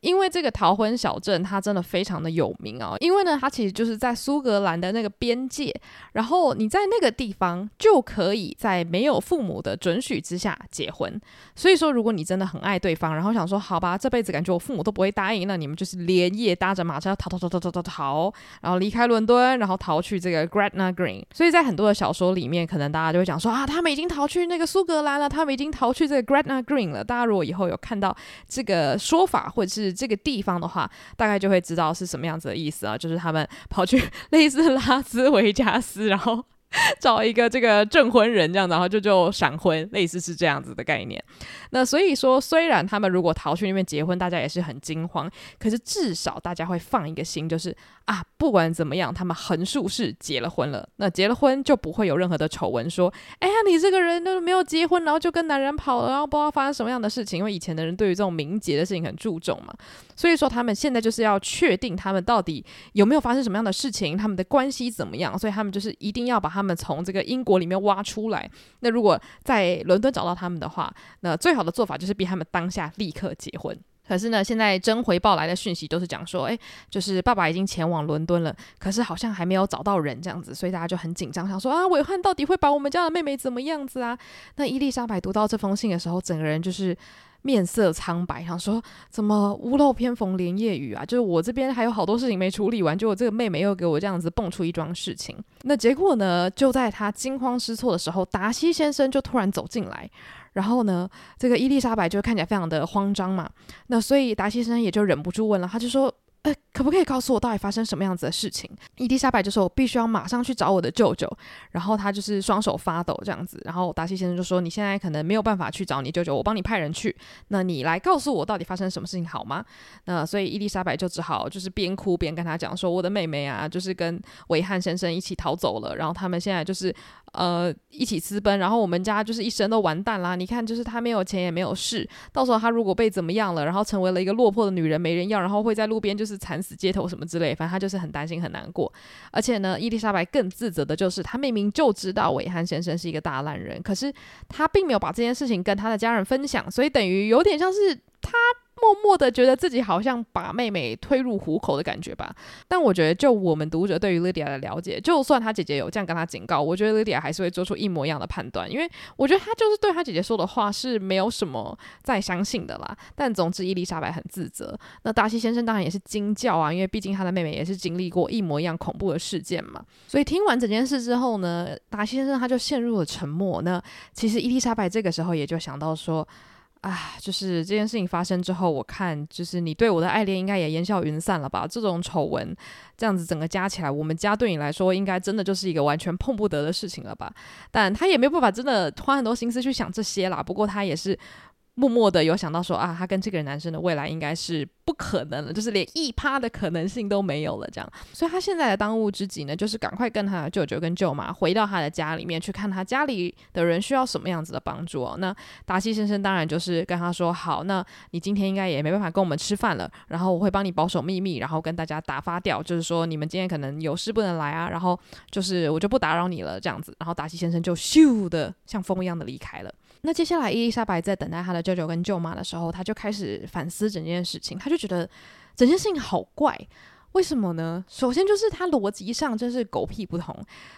因为这个逃婚小镇它真的非常的有名哦，因为呢，它其实就是在苏格兰的那个边界，然后你在那个地方就可以在没有父母的准许之下结婚。所以说，如果你真的很爱对方，然后想说好吧，这辈子感觉我父母都不会答应，那你们就是连夜搭着马车逃逃逃逃逃逃逃，然后离开伦敦，然后逃去这个 Gretna Green。所以在很多的小说里面，可能大家就会讲说啊，他们已经逃去那个苏格兰了，他们已经逃去这个 Gretna Green 了。大家如果以后有看到这个说法或者是这个地方的话，大概就会知道是什么样子的意思啊，就是他们跑去 类似拉斯维加斯，然后。找一个这个证婚人这样，然后就就闪婚，类似是这样子的概念。那所以说，虽然他们如果逃去那边结婚，大家也是很惊慌，可是至少大家会放一个心，就是啊，不管怎么样，他们横竖是结了婚了。那结了婚就不会有任何的丑闻，说，哎呀，你这个人都没有结婚，然后就跟男人跑了，然后不知道发生什么样的事情。因为以前的人对于这种名节的事情很注重嘛，所以说他们现在就是要确定他们到底有没有发生什么样的事情，他们的关系怎么样，所以他们就是一定要把他们。从这个英国里面挖出来，那如果在伦敦找到他们的话，那最好的做法就是逼他们当下立刻结婚。可是呢，现在真回报来的讯息都是讲说，诶，就是爸爸已经前往伦敦了，可是好像还没有找到人这样子，所以大家就很紧张，想说啊，韦翰到底会把我们家的妹妹怎么样子啊？那伊丽莎白读到这封信的时候，整个人就是。面色苍白，想说怎么屋漏偏逢连夜雨啊？就是我这边还有好多事情没处理完，结果这个妹妹又给我这样子蹦出一桩事情。那结果呢？就在他惊慌失措的时候，达西先生就突然走进来，然后呢，这个伊丽莎白就看起来非常的慌张嘛。那所以达西先生也就忍不住问了，他就说。呃，可不可以告诉我到底发生什么样子的事情？伊丽莎白就说：“我必须要马上去找我的舅舅。”然后他就是双手发抖这样子。然后达西先生就说：“你现在可能没有办法去找你舅舅，我帮你派人去。那你来告诉我到底发生什么事情好吗？”那所以伊丽莎白就只好就是边哭边跟他讲说：“我的妹妹啊，就是跟韦翰先生一起逃走了。然后他们现在就是呃一起私奔。然后我们家就是一生都完蛋啦。你看，就是他没有钱也没有势，到时候他如果被怎么样了，然后成为了一个落魄的女人，没人要，然后会在路边就是。”惨死街头什么之类，反正他就是很担心很难过，而且呢，伊丽莎白更自责的就是，她明明就知道韦翰先生是一个大烂人，可是她并没有把这件事情跟她的家人分享，所以等于有点像是她。默默的觉得自己好像把妹妹推入虎口的感觉吧，但我觉得就我们读者对于莉迪亚的了解，就算她姐姐有这样跟她警告，我觉得莉迪亚还是会做出一模一样的判断，因为我觉得她就是对她姐姐说的话是没有什么再相信的啦。但总之，伊丽莎白很自责，那达西先生当然也是惊叫啊，因为毕竟他的妹妹也是经历过一模一样恐怖的事件嘛。所以听完整件事之后呢，达西先生他就陷入了沉默。那其实伊丽莎白这个时候也就想到说。啊，就是这件事情发生之后，我看就是你对我的爱恋应该也烟消云散了吧？这种丑闻这样子整个加起来，我们家对你来说应该真的就是一个完全碰不得的事情了吧？但他也没有办法真的花很多心思去想这些啦。不过他也是。默默的有想到说啊，他跟这个男生的未来应该是不可能了，就是连一趴的可能性都没有了，这样。所以他现在的当务之急呢，就是赶快跟他的舅舅跟舅妈回到他的家里面去看他家里的人需要什么样子的帮助哦。那达西先生当然就是跟他说，好，那你今天应该也没办法跟我们吃饭了，然后我会帮你保守秘密，然后跟大家打发掉，就是说你们今天可能有事不能来啊，然后就是我就不打扰你了，这样子。然后达西先生就咻的像风一样的离开了。那接下来，伊丽莎白在等待她的舅舅跟舅妈的时候，她就开始反思整件事情。她就觉得整件事情好怪，为什么呢？首先就是她逻辑上真是狗屁不通。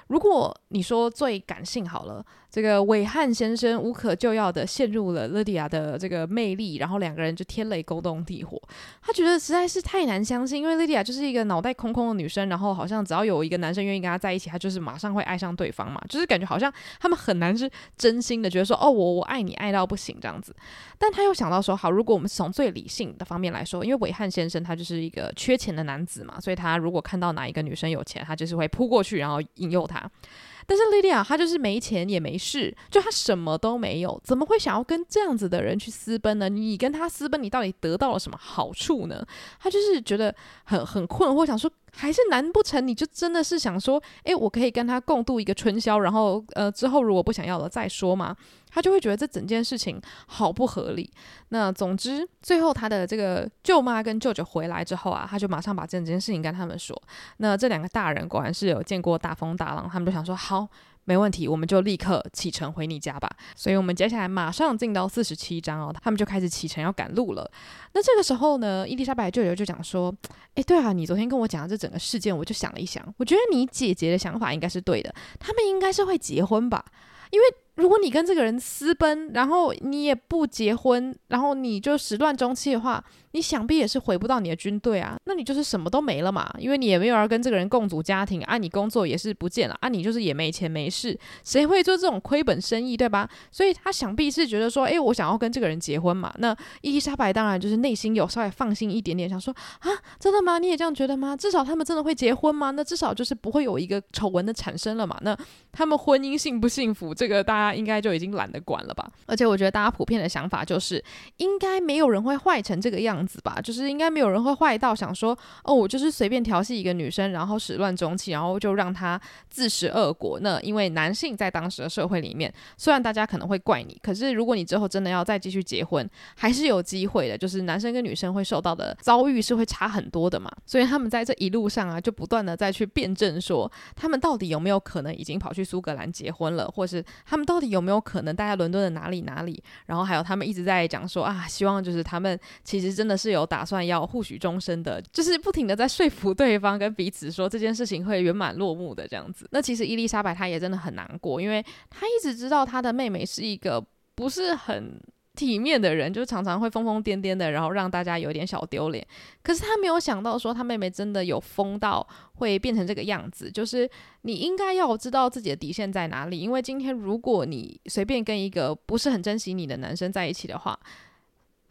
如果你说最感性好了。这个韦翰先生无可救药的陷入了莉迪亚的这个魅力，然后两个人就天雷勾动地火。他觉得实在是太难相信，因为莉迪亚就是一个脑袋空空的女生，然后好像只要有一个男生愿意跟她在一起，她就是马上会爱上对方嘛，就是感觉好像他们很难是真心的觉得说哦，我我爱你爱到不行这样子。但他又想到说，好，如果我们从最理性的方面来说，因为韦翰先生他就是一个缺钱的男子嘛，所以他如果看到哪一个女生有钱，他就是会扑过去，然后引诱她。但是莉莉亚她就是没钱也没事，就她什么都没有，怎么会想要跟这样子的人去私奔呢？你跟他私奔，你到底得到了什么好处呢？她就是觉得很很困惑，想说。还是难不成你就真的是想说，诶，我可以跟他共度一个春宵，然后呃之后如果不想要了再说嘛？他就会觉得这整件事情好不合理。那总之最后他的这个舅妈跟舅舅回来之后啊，他就马上把这整件事情跟他们说。那这两个大人果然是有见过大风大浪，他们就想说好。没问题，我们就立刻启程回你家吧。所以，我们接下来马上进到四十七章哦，他们就开始启程要赶路了。那这个时候呢，伊丽莎白舅舅就讲说：“哎，对啊，你昨天跟我讲的这整个事件，我就想了一想，我觉得你姐姐的想法应该是对的，他们应该是会结婚吧，因为。”如果你跟这个人私奔，然后你也不结婚，然后你就始乱终弃的话，你想必也是回不到你的军队啊，那你就是什么都没了嘛，因为你也没有要跟这个人共组家庭啊，你工作也是不见了啊，你就是也没钱没事，谁会做这种亏本生意，对吧？所以他想必是觉得说，诶，我想要跟这个人结婚嘛。那伊丽莎白当然就是内心有稍微放心一点点，想说啊，真的吗？你也这样觉得吗？至少他们真的会结婚吗？那至少就是不会有一个丑闻的产生了嘛。那他们婚姻幸不幸福，这个大家应该就已经懒得管了吧。而且我觉得大家普遍的想法就是，应该没有人会坏成这个样子。子吧，就是应该没有人会坏到想说，哦，我就是随便调戏一个女生，然后始乱终弃，然后就让她自食恶果。那因为男性在当时的社会里面，虽然大家可能会怪你，可是如果你之后真的要再继续结婚，还是有机会的。就是男生跟女生会受到的遭遇是会差很多的嘛。所以他们在这一路上啊，就不断的再去辩证说，他们到底有没有可能已经跑去苏格兰结婚了，或是他们到底有没有可能待在伦敦的哪里哪里？然后还有他们一直在讲说啊，希望就是他们其实真的。是有打算要互许终身的，就是不停的在说服对方跟彼此说这件事情会圆满落幕的这样子。那其实伊丽莎白她也真的很难过，因为她一直知道她的妹妹是一个不是很体面的人，就常常会疯疯癫癫的，然后让大家有点小丢脸。可是她没有想到说她妹妹真的有疯到会变成这个样子。就是你应该要知道自己的底线在哪里，因为今天如果你随便跟一个不是很珍惜你的男生在一起的话。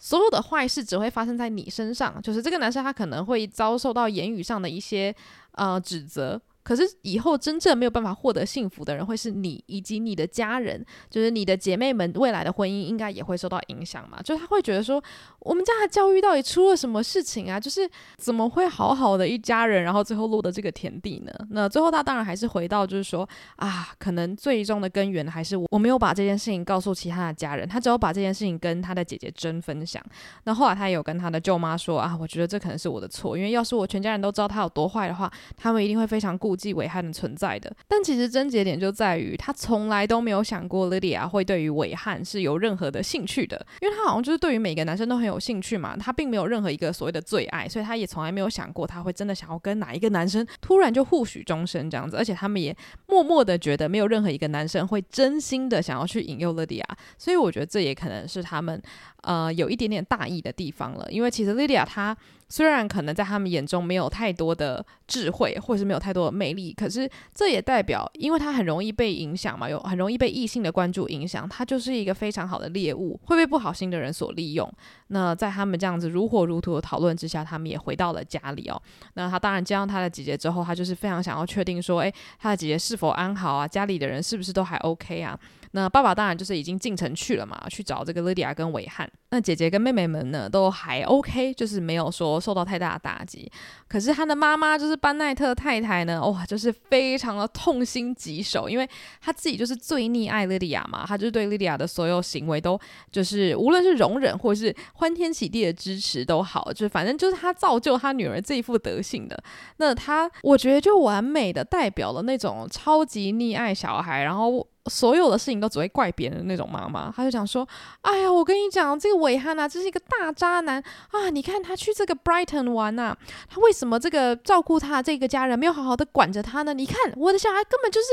所有的坏事只会发生在你身上，就是这个男生他可能会遭受到言语上的一些呃指责。可是以后真正没有办法获得幸福的人会是你以及你的家人，就是你的姐妹们未来的婚姻应该也会受到影响嘛？就他会觉得说，我们家的教育到底出了什么事情啊？就是怎么会好好的一家人，然后最后落得这个田地呢？那最后他当然还是回到就是说啊，可能最终的根源还是我，我没有把这件事情告诉其他的家人，他只有把这件事情跟他的姐姐真分享。那后来他也有跟他的舅妈说啊，我觉得这可能是我的错，因为要是我全家人都知道他有多坏的话，他们一定会非常顾。估计韦汉的存在的，但其实症结点就在于他从来都没有想过莉莉亚会对于伟汉是有任何的兴趣的，因为他好像就是对于每个男生都很有兴趣嘛，他并没有任何一个所谓的最爱，所以他也从来没有想过他会真的想要跟哪一个男生突然就互许终身这样子，而且他们也默默的觉得没有任何一个男生会真心的想要去引诱莉莉亚，所以我觉得这也可能是他们呃有一点点大意的地方了，因为其实莉莉亚她。虽然可能在他们眼中没有太多的智慧，或者是没有太多的魅力，可是这也代表，因为她很容易被影响嘛，有很容易被异性的关注影响，她就是一个非常好的猎物，会被不好心的人所利用。那在他们这样子如火如荼的讨论之下，他们也回到了家里哦。那他当然见到他的姐姐之后，他就是非常想要确定说，诶，他的姐姐是否安好啊？家里的人是不是都还 OK 啊？那爸爸当然就是已经进城去了嘛，去找这个莉迪亚跟韦汉。那姐姐跟妹妹们呢，都还 OK，就是没有说受到太大的打击。可是他的妈妈就是班奈特太太呢，哇，就是非常的痛心疾首，因为她自己就是最溺爱莉迪亚嘛，她就是对莉迪亚的所有行为都就是无论是容忍或是欢天喜地的支持都好，就反正就是她造就她女儿这一副德行的。那她我觉得就完美的代表了那种超级溺爱小孩，然后。所有的事情都只会怪别人的那种妈妈，她就讲说：“哎呀，我跟你讲，这个伟汉啊，这是一个大渣男啊！你看他去这个 Brighton 玩呐，他为什么这个照顾他这个家人没有好好的管着他呢？你看我的小孩根本就是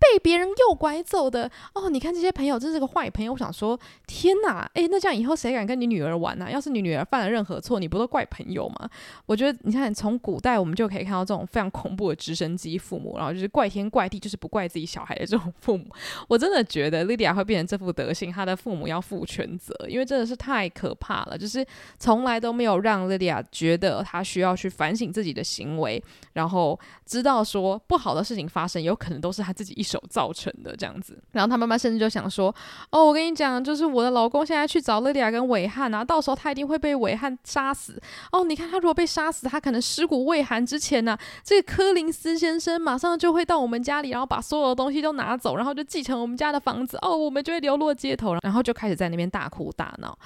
被别人诱拐走的哦！你看这些朋友真是个坏朋友。我想说，天哪，诶，那这样以后谁敢跟你女儿玩呢？要是你女儿犯了任何错，你不都怪朋友吗？我觉得你看，从古代我们就可以看到这种非常恐怖的直升机父母，然后就是怪天怪地，就是不怪自己小孩的这种父母。”我真的觉得莉迪亚会变成这副德行，她的父母要负全责，因为真的是太可怕了。就是从来都没有让莉迪亚觉得她需要去反省自己的行为，然后知道说不好的事情发生，有可能都是她自己一手造成的这样子。然后她妈妈甚至就想说：“哦，我跟你讲，就是我的老公现在去找莉迪亚跟韦汉啊，到时候他一定会被韦汉杀死。哦，你看他如果被杀死，他可能尸骨未寒之前呢、这个柯林斯先生马上就会到我们家里，然后把所有的东西都拿走，然后就继承我们家的房子哦，我们就会流落街头，然后就开始在那边大哭大闹。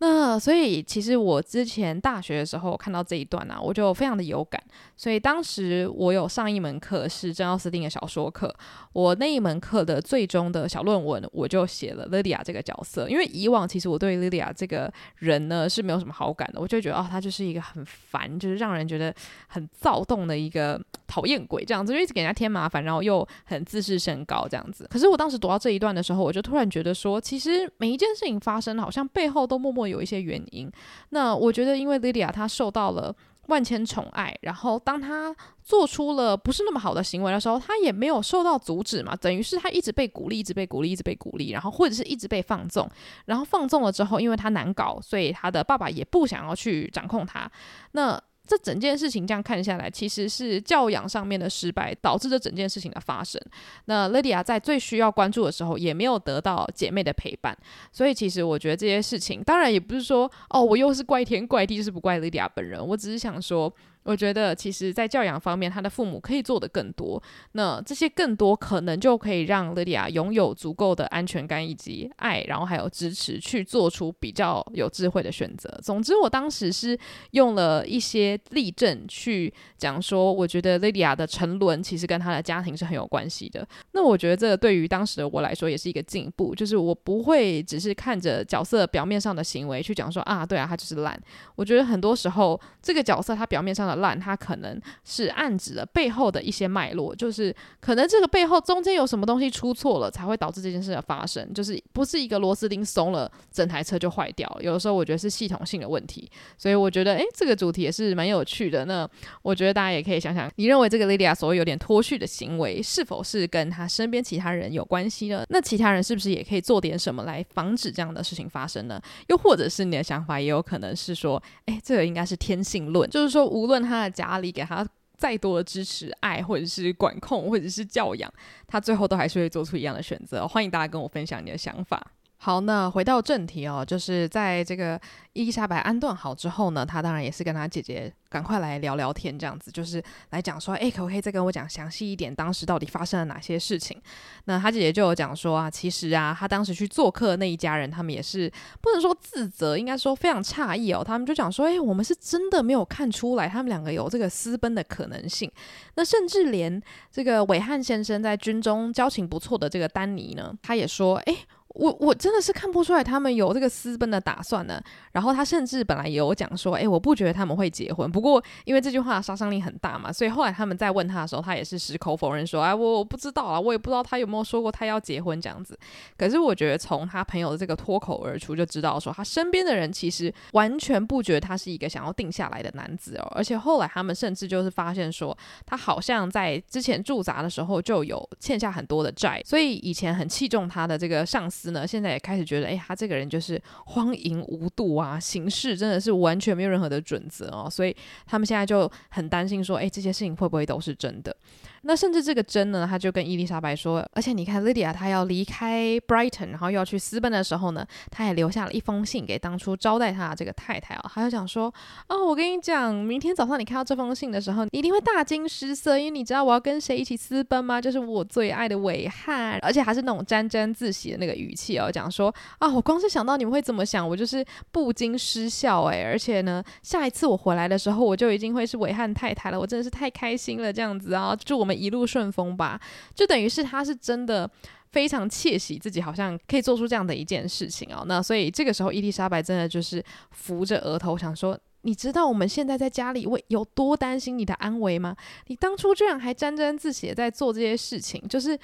那所以其实我之前大学的时候看到这一段啊，我就非常的有感。所以当时我有上一门课是珍奥斯汀的小说课，我那一门课的最终的小论文我就写了莉迪亚这个角色。因为以往其实我对莉迪亚这个人呢是没有什么好感的，我就觉得哦，他就是一个很烦，就是让人觉得很躁动的一个讨厌鬼这样子，就一直给人家添麻烦，然后又很自视甚高这样子。可是我当时读到这一段的时候，我就突然觉得说，其实每一件事情发生，好像背后都默默有一些原因。那我觉得，因为莉莉娅她受到了万千宠爱，然后当她做出了不是那么好的行为的时候，她也没有受到阻止嘛，等于是她一直被鼓励，一直被鼓励，一直被鼓励，然后或者是一直被放纵，然后放纵了之后，因为她难搞，所以她的爸爸也不想要去掌控她。那这整件事情这样看下来，其实是教养上面的失败导致这整件事情的发生。那 Lidia 在最需要关注的时候，也没有得到姐妹的陪伴。所以其实我觉得这些事情，当然也不是说哦，我又是怪天怪地，就是不怪 Lidia 本人。我只是想说。我觉得，其实，在教养方面，他的父母可以做得更多。那这些更多，可能就可以让莉迪亚拥有足够的安全感以及爱，然后还有支持，去做出比较有智慧的选择。总之，我当时是用了一些例证去讲说，我觉得莉迪亚的沉沦其实跟她的家庭是很有关系的。那我觉得，这对于当时的我来说，也是一个进步，就是我不会只是看着角色表面上的行为去讲说啊，对啊，他就是烂。我觉得很多时候，这个角色他表面上的烂，它可能是暗指了背后的一些脉络，就是可能这个背后中间有什么东西出错了，才会导致这件事的发生。就是不是一个螺丝钉松了，整台车就坏掉了。有的时候我觉得是系统性的问题，所以我觉得诶，这个主题也是蛮有趣的。那我觉得大家也可以想想，你认为这个莉迪亚所谓有点脱序的行为，是否是跟他身边其他人有关系呢？那其他人是不是也可以做点什么来防止这样的事情发生呢？又或者是你的想法也有可能是说，诶，这个应该是天性论，就是说无论他。的家里给他再多的支持、爱，或者是管控，或者是教养，他最后都还是会做出一样的选择。欢迎大家跟我分享你的想法。好，那回到正题哦，就是在这个伊丽莎白安顿好之后呢，她当然也是跟她姐姐赶快来聊聊天，这样子就是来讲说，诶，可不可以再跟我讲详细一点，当时到底发生了哪些事情？那她姐姐就有讲说啊，其实啊，她当时去做客那一家人，他们也是不能说自责，应该说非常诧异哦。他们就讲说，诶，我们是真的没有看出来他们两个有这个私奔的可能性。那甚至连这个韦翰先生在军中交情不错的这个丹尼呢，他也说，诶。我我真的是看不出来他们有这个私奔的打算呢。然后他甚至本来也有讲说，诶，我不觉得他们会结婚。不过因为这句话杀伤力很大嘛，所以后来他们在问他的时候，他也是矢口否认说，哎，我我不知道啊，我也不知道他有没有说过他要结婚这样子。可是我觉得从他朋友的这个脱口而出就知道说，他身边的人其实完全不觉得他是一个想要定下来的男子哦。而且后来他们甚至就是发现说，他好像在之前驻扎的时候就有欠下很多的债，所以以前很器重他的这个上司。呢，现在也开始觉得，哎，他这个人就是荒淫无度啊，行事真的是完全没有任何的准则哦，所以他们现在就很担心说，哎，这些事情会不会都是真的？那甚至这个真呢，他就跟伊丽莎白说，而且你看，莉迪亚她要离开 Brighton，然后又要去私奔的时候呢，他也留下了一封信给当初招待他的这个太太哦，他就讲说，哦，我跟你讲，明天早上你看到这封信的时候，你一定会大惊失色，因为你知道我要跟谁一起私奔吗？就是我最爱的韦翰，而且还是那种沾沾自喜的那个语气哦，讲说，啊，我光是想到你们会怎么想，我就是不禁失笑哎。而且呢，下一次我回来的时候，我就已经会是韦翰太太了，我真的是太开心了，这样子啊，祝我们。一路顺风吧，就等于是他是真的非常窃喜自己好像可以做出这样的一件事情哦。那所以这个时候伊丽莎白真的就是扶着额头想说：“你知道我们现在在家里为有多担心你的安危吗？你当初居然还沾沾自喜在做这些事情，就是。”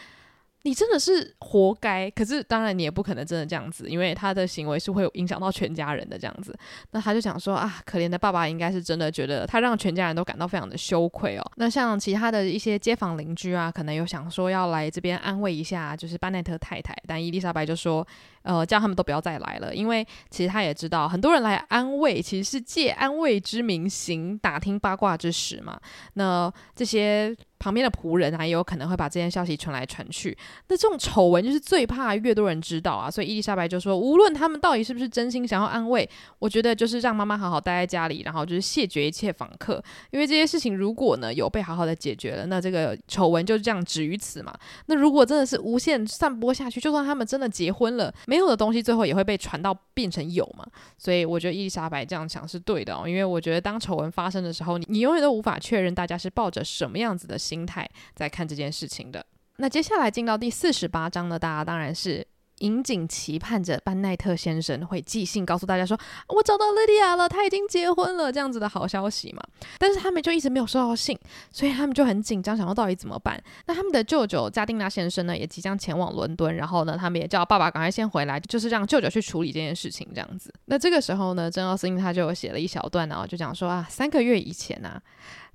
你真的是活该，可是当然你也不可能真的这样子，因为他的行为是会影响到全家人的这样子。那他就想说啊，可怜的爸爸应该是真的觉得他让全家人都感到非常的羞愧哦。那像其他的一些街坊邻居啊，可能有想说要来这边安慰一下，就是班奈特太太，但伊丽莎白就说，呃，叫他们都不要再来了，因为其实他也知道很多人来安慰，其实是借安慰之名行打听八卦之实嘛。那这些。旁边的仆人啊，也有可能会把这件消息传来传去。那这种丑闻就是最怕越多人知道啊，所以伊丽莎白就说，无论他们到底是不是真心想要安慰，我觉得就是让妈妈好好待在家里，然后就是谢绝一切访客，因为这些事情如果呢有被好好的解决了，那这个丑闻就这样止于此嘛。那如果真的是无限散播下去，就算他们真的结婚了，没有的东西最后也会被传到变成有嘛。所以我觉得伊丽莎白这样想是对的哦，因为我觉得当丑闻发生的时候，你你永远都无法确认大家是抱着什么样子的心心态在看这件事情的。那接下来进到第四十八章呢，大家当然是。引颈期盼着班奈特先生会寄信告诉大家说，我找到莉迪亚了，他已经结婚了，这样子的好消息嘛。但是他们就一直没有收到信，所以他们就很紧张，想说到底怎么办？那他们的舅舅加丁纳先生呢，也即将前往伦敦，然后呢，他们也叫爸爸赶快先回来，就是让舅舅去处理这件事情，这样子。那这个时候呢，珍奥斯汀他就写了一小段，然后就讲说啊，三个月以前啊。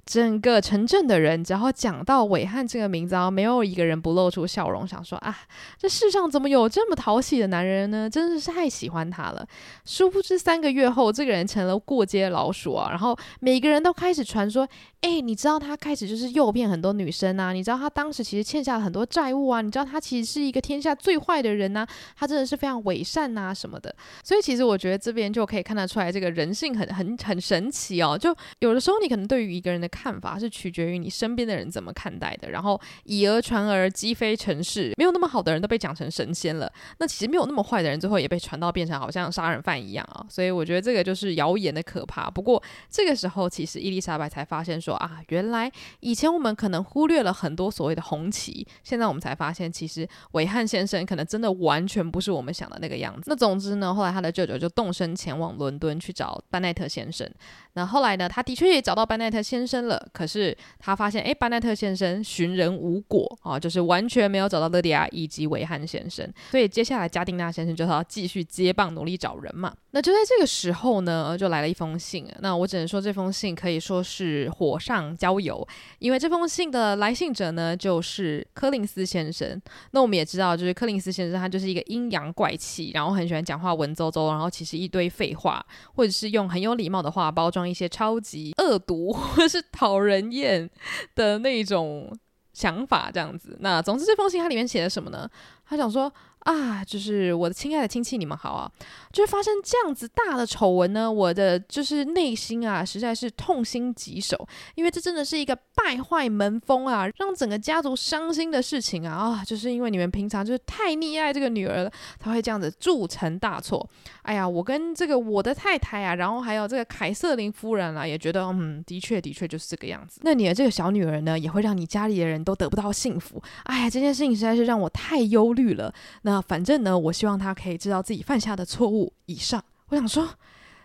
整个城镇的人，只要讲到伟汉这个名字啊，没有一个人不露出笑容，想说啊，这世上怎么有这么讨喜的男人呢？真的是太喜欢他了。殊不知三个月后，这个人成了过街老鼠啊，然后每个人都开始传说。哎，你知道他开始就是诱骗很多女生啊？你知道他当时其实欠下了很多债务啊？你知道他其实是一个天下最坏的人呐、他真的是非常伪善呐、啊、什么的。所以其实我觉得这边就可以看得出来，这个人性很很很神奇哦。就有的时候你可能对于一个人的看法是取决于你身边的人怎么看待的，然后以讹传讹，积非成是，没有那么好的人都被讲成神仙了，那其实没有那么坏的人最后也被传到变成好像杀人犯一样啊。所以我觉得这个就是谣言的可怕。不过这个时候其实伊丽莎白才发现说。说啊，原来以前我们可能忽略了很多所谓的红旗，现在我们才发现，其实韦翰先生可能真的完全不是我们想的那个样子。那总之呢，后来他的舅舅就动身前往伦敦去找班奈特先生。那后来呢，他的确也找到班奈特先生了，可是他发现，哎，班奈特先生寻人无果啊，就是完全没有找到乐迪亚以及维汉先生。所以接下来加丁纳先生就要继续接棒，努力找人嘛。那就在这个时候呢，就来了一封信。那我只能说，这封信可以说是火上浇油，因为这封信的来信者呢，就是柯林斯先生。那我们也知道，就是柯林斯先生，他就是一个阴阳怪气，然后很喜欢讲话文绉绉，然后其实一堆废话，或者是用很有礼貌的话包装一些超级恶毒 或者是讨人厌的那种想法，这样子。那总之，这封信它里面写的什么呢？他想说。啊，就是我的亲爱的亲戚，你们好啊！就是发生这样子大的丑闻呢，我的就是内心啊，实在是痛心疾首，因为这真的是一个败坏门风啊，让整个家族伤心的事情啊啊！就是因为你们平常就是太溺爱这个女儿了，才会这样子铸成大错。哎呀，我跟这个我的太太啊，然后还有这个凯瑟琳夫人啊，也觉得嗯，的确的确就是这个样子。那你的这个小女儿呢，也会让你家里的人都得不到幸福。哎呀，这件事情实在是让我太忧虑了。那反正呢，我希望他可以知道自己犯下的错误。以上，我想说，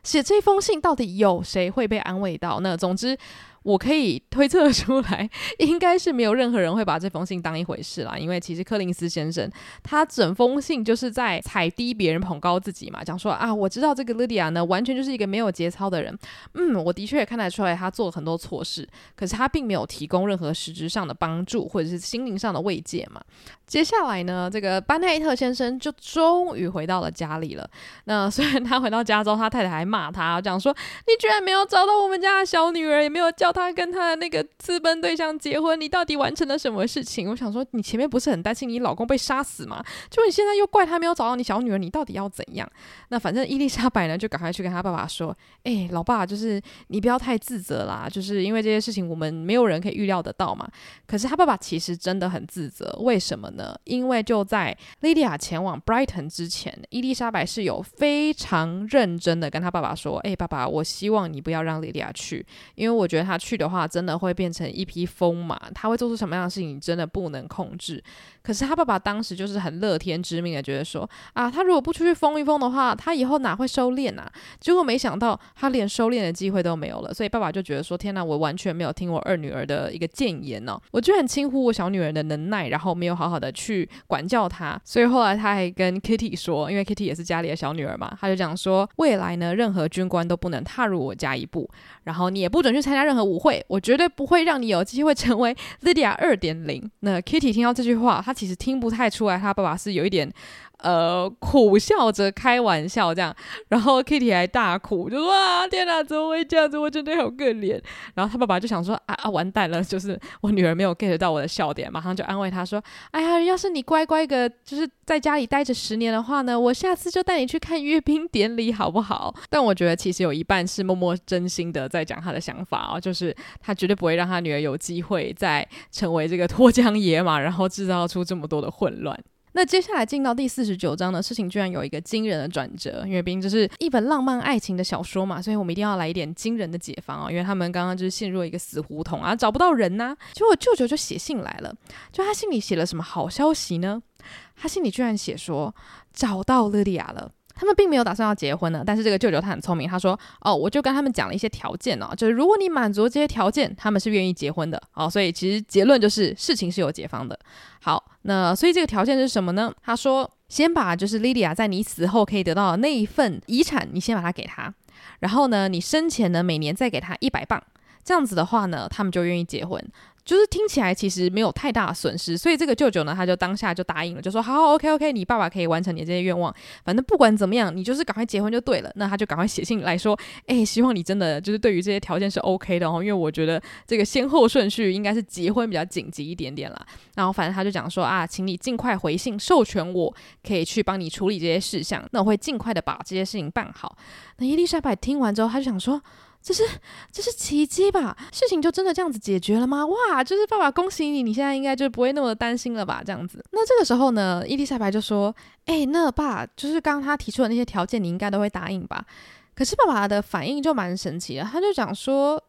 写这封信到底有谁会被安慰到？那总之。我可以推测出来，应该是没有任何人会把这封信当一回事啦。因为其实柯林斯先生他整封信就是在踩低别人，捧高自己嘛，讲说啊，我知道这个莉迪亚呢，完全就是一个没有节操的人。嗯，我的确也看得出来，他做了很多错事，可是他并没有提供任何实质上的帮助或者是心灵上的慰藉嘛。接下来呢，这个班奈特先生就终于回到了家里了。那虽然他回到家之后，他太太还骂他，讲说你居然没有找到我们家的小女儿，也没有叫。他跟他的那个私奔对象结婚，你到底完成了什么事情？我想说，你前面不是很担心你老公被杀死吗？就你现在又怪他没有找到你小女儿，你到底要怎样？那反正伊丽莎白呢，就赶快去跟他爸爸说：“哎、老爸，就是你不要太自责啦，就是因为这些事情我们没有人可以预料得到嘛。”可是他爸爸其实真的很自责，为什么呢？因为就在莉迪亚前往 Brighton 之前，伊丽莎白是有非常认真的跟他爸爸说：“哎、爸爸，我希望你不要让莉迪亚去，因为我觉得他。”去的话，真的会变成一匹疯马，他会做出什么样的事情，你真的不能控制。可是他爸爸当时就是很乐天知命的，觉得说啊，他如果不出去疯一疯的话，他以后哪会收敛啊？结果没想到他连收敛的机会都没有了，所以爸爸就觉得说，天哪，我完全没有听我二女儿的一个谏言哦，我居然轻忽我小女儿的能耐，然后没有好好的去管教她。所以后来他还跟 Kitty 说，因为 Kitty 也是家里的小女儿嘛，他就讲说，未来呢，任何军官都不能踏入我家一步，然后你也不准去参加任何不会，我绝对不会让你有机会成为 Lydia 二点零。那 Kitty 听到这句话，他其实听不太出来，他爸爸是有一点。呃苦笑着开玩笑这样，然后 Kitty 还大哭，就说啊天哪，怎么会这样子？我真的好可怜。然后他爸爸就想说啊啊完蛋了，就是我女儿没有 get 到我的笑点，马上就安慰他说，哎呀，要是你乖乖的，就是在家里待着十年的话呢，我下次就带你去看阅兵典礼，好不好？但我觉得其实有一半是默默真心的在讲他的想法哦，就是他绝对不会让他女儿有机会再成为这个脱缰野马，然后制造出这么多的混乱。那接下来进到第四十九章呢，事情居然有一个惊人的转折，因为毕竟这是一本浪漫爱情的小说嘛，所以我们一定要来一点惊人的解放、哦！因为他们刚刚就是陷入了一个死胡同啊，找不到人呐、结果舅舅就写信来了，就他信里写了什么好消息呢？他信里居然写说找到莉莉亚了。他们并没有打算要结婚呢，但是这个舅舅他很聪明，他说：“哦，我就跟他们讲了一些条件哦，就是如果你满足这些条件，他们是愿意结婚的。哦，所以其实结论就是事情是有解方的。好，那所以这个条件是什么呢？他说，先把就是莉莉亚在你死后可以得到的那一份遗产，你先把它给他，然后呢，你生前呢每年再给他一百磅，这样子的话呢，他们就愿意结婚。”就是听起来其实没有太大的损失，所以这个舅舅呢，他就当下就答应了，就说好，好，OK OK，你爸爸可以完成你这些愿望，反正不管怎么样，你就是赶快结婚就对了。那他就赶快写信来说，哎，希望你真的就是对于这些条件是 OK 的哦，因为我觉得这个先后顺序应该是结婚比较紧急一点点啦。然后反正他就讲说啊，请你尽快回信授权我可以去帮你处理这些事项，那我会尽快的把这些事情办好。那伊丽莎白听完之后，他就想说。这是这是奇迹吧？事情就真的这样子解决了吗？哇！就是爸爸，恭喜你，你现在应该就不会那么的担心了吧？这样子。那这个时候呢，伊丽莎白就说：“诶，那爸，就是刚刚他提出的那些条件，你应该都会答应吧？”可是爸爸的反应就蛮神奇的，他就讲说。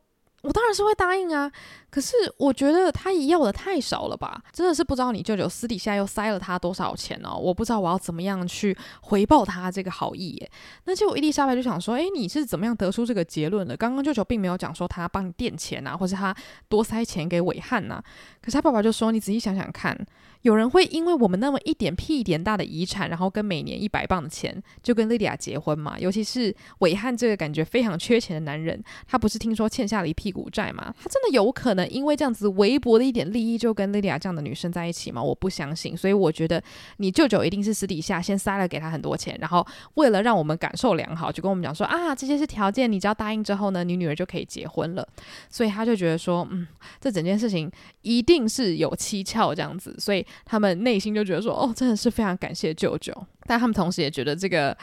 我当然是会答应啊，可是我觉得他也要的太少了吧？真的是不知道你舅舅私底下又塞了他多少钱哦！我不知道我要怎么样去回报他这个好意耶。那结果伊丽莎白就想说：“诶，你是怎么样得出这个结论的？刚刚舅舅并没有讲说他帮你垫钱啊，或是他多塞钱给韦汉呐。可是他爸爸就说：你仔细想想看。”有人会因为我们那么一点屁点大的遗产，然后跟每年一百磅的钱，就跟莉迪亚结婚吗？尤其是韦汉这个感觉非常缺钱的男人，他不是听说欠下了一屁股债吗？他真的有可能因为这样子微薄的一点利益，就跟莉莉亚这样的女生在一起吗？我不相信。所以我觉得你舅舅一定是私底下先塞了给他很多钱，然后为了让我们感受良好，就跟我们讲说啊，这些是条件，你只要答应之后呢，你女儿就可以结婚了。所以他就觉得说，嗯，这整件事情一定是有蹊跷这样子，所以。他们内心就觉得说，哦，真的是非常感谢舅舅，但他们同时也觉得这个。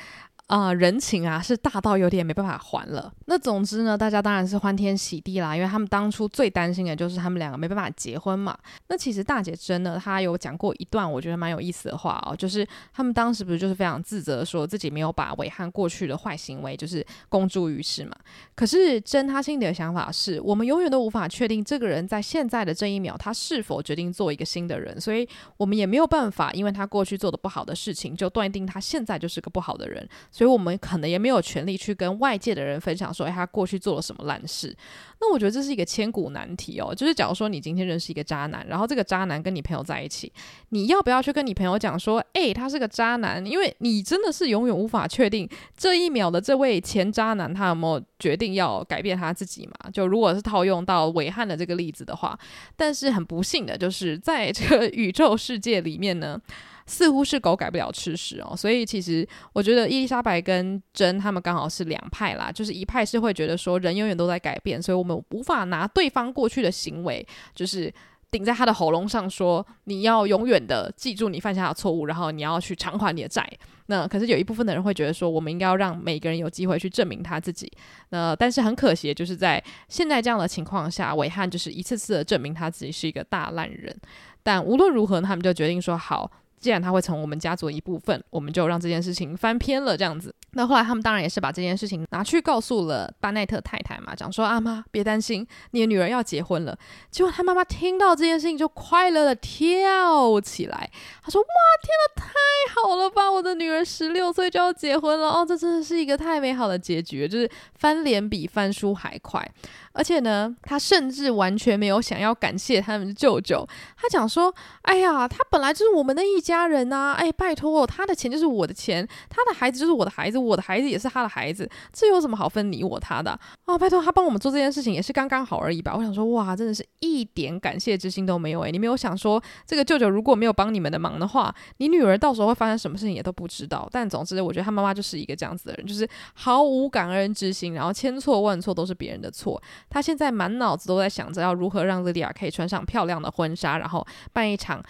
啊、人情啊是大到有点没办法还了。那总之呢，大家当然是欢天喜地啦，因为他们当初最担心的就是他们两个没办法结婚嘛。那其实大姐真呢，她有讲过一段我觉得蛮有意思的话哦，就是他们当时不是就是非常自责，说自己没有把伟汉过去的坏行为就是公诸于世嘛。可是真她心里的想法是，我们永远都无法确定这个人在现在的这一秒他是否决定做一个新的人，所以我们也没有办法，因为他过去做的不好的事情，就断定他现在就是个不好的人。所以，我们可能也没有权利去跟外界的人分享说，哎，他过去做了什么烂事。那我觉得这是一个千古难题哦。就是假如说你今天认识一个渣男，然后这个渣男跟你朋友在一起，你要不要去跟你朋友讲说，哎，他是个渣男？因为你真的是永远无法确定这一秒的这位前渣男他有没有决定要改变他自己嘛？就如果是套用到韦翰的这个例子的话，但是很不幸的就是在这个宇宙世界里面呢。似乎是狗改不了吃屎哦，所以其实我觉得伊丽莎白跟珍他们刚好是两派啦，就是一派是会觉得说人永远都在改变，所以我们无法拿对方过去的行为就是顶在他的喉咙上说你要永远的记住你犯下的错误，然后你要去偿还你的债。那可是有一部分的人会觉得说我们应该要让每个人有机会去证明他自己。那但是很可惜，就是在现在这样的情况下，韦翰就是一次次的证明他自己是一个大烂人。但无论如何，他们就决定说好。既然他会成我们家族的一部分，我们就让这件事情翻篇了，这样子。那后来他们当然也是把这件事情拿去告诉了巴奈特太太嘛，讲说阿妈别担心，你的女儿要结婚了。结果他妈妈听到这件事情就快乐的跳起来，她说：哇，天哪，太好了吧！我的女儿十六岁就要结婚了哦，这真的是一个太美好的结局，就是翻脸比翻书还快。而且呢，他甚至完全没有想要感谢他们的舅舅，他讲说：哎呀，他本来就是我们的一家。家人呐、啊，哎，拜托，他的钱就是我的钱，他的孩子就是我的孩子，我的孩子也是他的孩子，这有什么好分你我他的啊？哦，拜托，他帮我们做这件事情也是刚刚好而已吧？我想说，哇，真的是一点感谢之心都没有诶，你没有想说，这个舅舅如果没有帮你们的忙的话，你女儿到时候会发生什么事情也都不知道。但总之，我觉得他妈妈就是一个这样子的人，就是毫无感恩之心，然后千错万错都是别人的错。他现在满脑子都在想着要如何让莉莉亚可以穿上漂亮的婚纱，然后办一场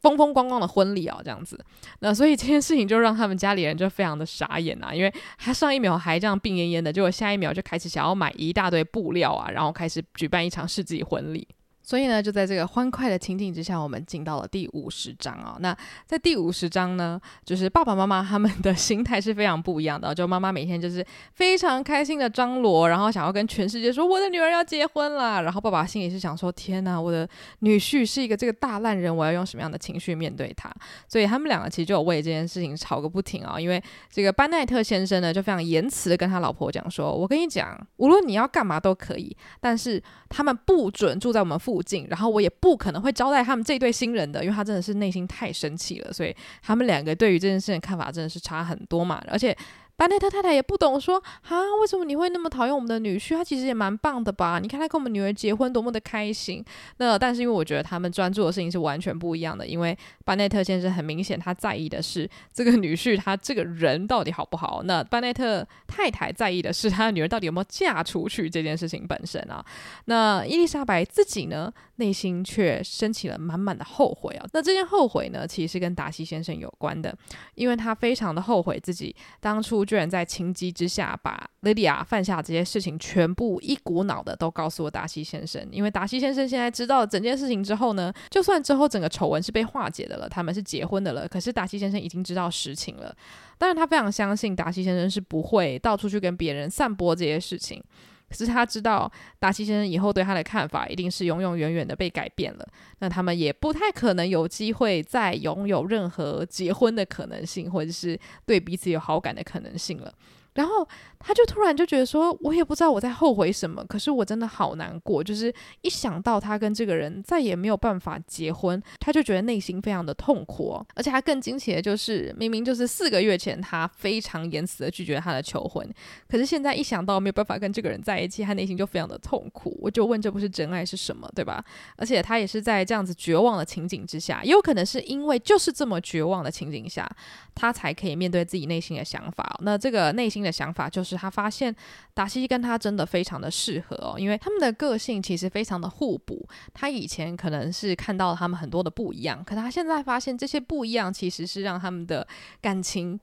风风光光的婚礼啊，这样子。那所以这件事情就让他们家里人就非常的傻眼啊，因为他上一秒还这样病恹恹的，结果下一秒就开始想要买一大堆布料啊，然后开始举办一场世纪婚礼。所以呢，就在这个欢快的情景之下，我们进到了第五十章啊、哦。那在第五十章呢，就是爸爸妈妈他们的心态是非常不一样的。就妈妈每天就是非常开心的张罗，然后想要跟全世界说我的女儿要结婚啦。然后爸爸心里是想说：天哪，我的女婿是一个这个大烂人，我要用什么样的情绪面对他？所以他们两个其实就有为这件事情吵个不停啊、因为这个班奈特先生呢，就非常严词的跟他老婆讲说：我跟你讲，无论你要干嘛都可以，但是他们不准住在我们父近，然后我也不可能会招待他们这对新人的，因为他真的是内心太生气了，所以他们两个对于这件事情的看法真的是差很多嘛，而且。班奈特太太也不懂说，啊，为什么你会那么讨厌我们的女婿？他其实也蛮棒的吧？你看他跟我们女儿结婚多么的开心。那但是因为我觉得他们专注的事情是完全不一样的，因为班奈特先生很明显他在意的是 这个女婿他这个人到底好不好。那班奈特太太在意的是他的女儿到底有没有嫁出去这件事情本身啊。那伊丽莎白自己呢，内心却升起了满满的后悔啊。那这件后悔呢，其实是跟达西先生有关的，因为他非常的后悔自己当初。居然在情急之下，把莉莉亚犯下这些事情全部一股脑的都告诉了达西先生。因为达西先生现在知道整件事情之后呢，就算之后整个丑闻是被化解的了，他们是结婚的了，可是达西先生已经知道实情了。但是，他非常相信达西先生是不会到处去跟别人散播这些事情。可是他知道达西先生以后对他的看法一定是永永远远的被改变了，那他们也不太可能有机会再拥有任何结婚的可能性，或者是对彼此有好感的可能性了。然后他就突然就觉得说，我也不知道我在后悔什么，可是我真的好难过，就是一想到他跟这个人再也没有办法结婚，他就觉得内心非常的痛苦。而且他更惊奇的就是，明明就是四个月前他非常严词的拒绝他的求婚，可是现在一想到没有办法跟这个人在一起，他内心就非常的痛苦。我就问，这不是真爱是什么，对吧？而且他也是在这样子绝望的情景之下，也有可能是因为就是这么绝望的情景下，他才可以面对自己内心的想法。那这个内心的。的想法就是，他发现达西跟他真的非常的适合哦，因为他们的个性其实非常的互补。他以前可能是看到他们很多的不一样，可他现在发现这些不一样其实是让他们的感情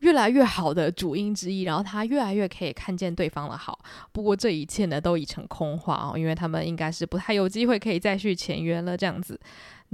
越来越好的主因之一。然后他越来越可以看见对方的好。不过这一切呢，都已成空话哦，因为他们应该是不太有机会可以再续前缘了，这样子。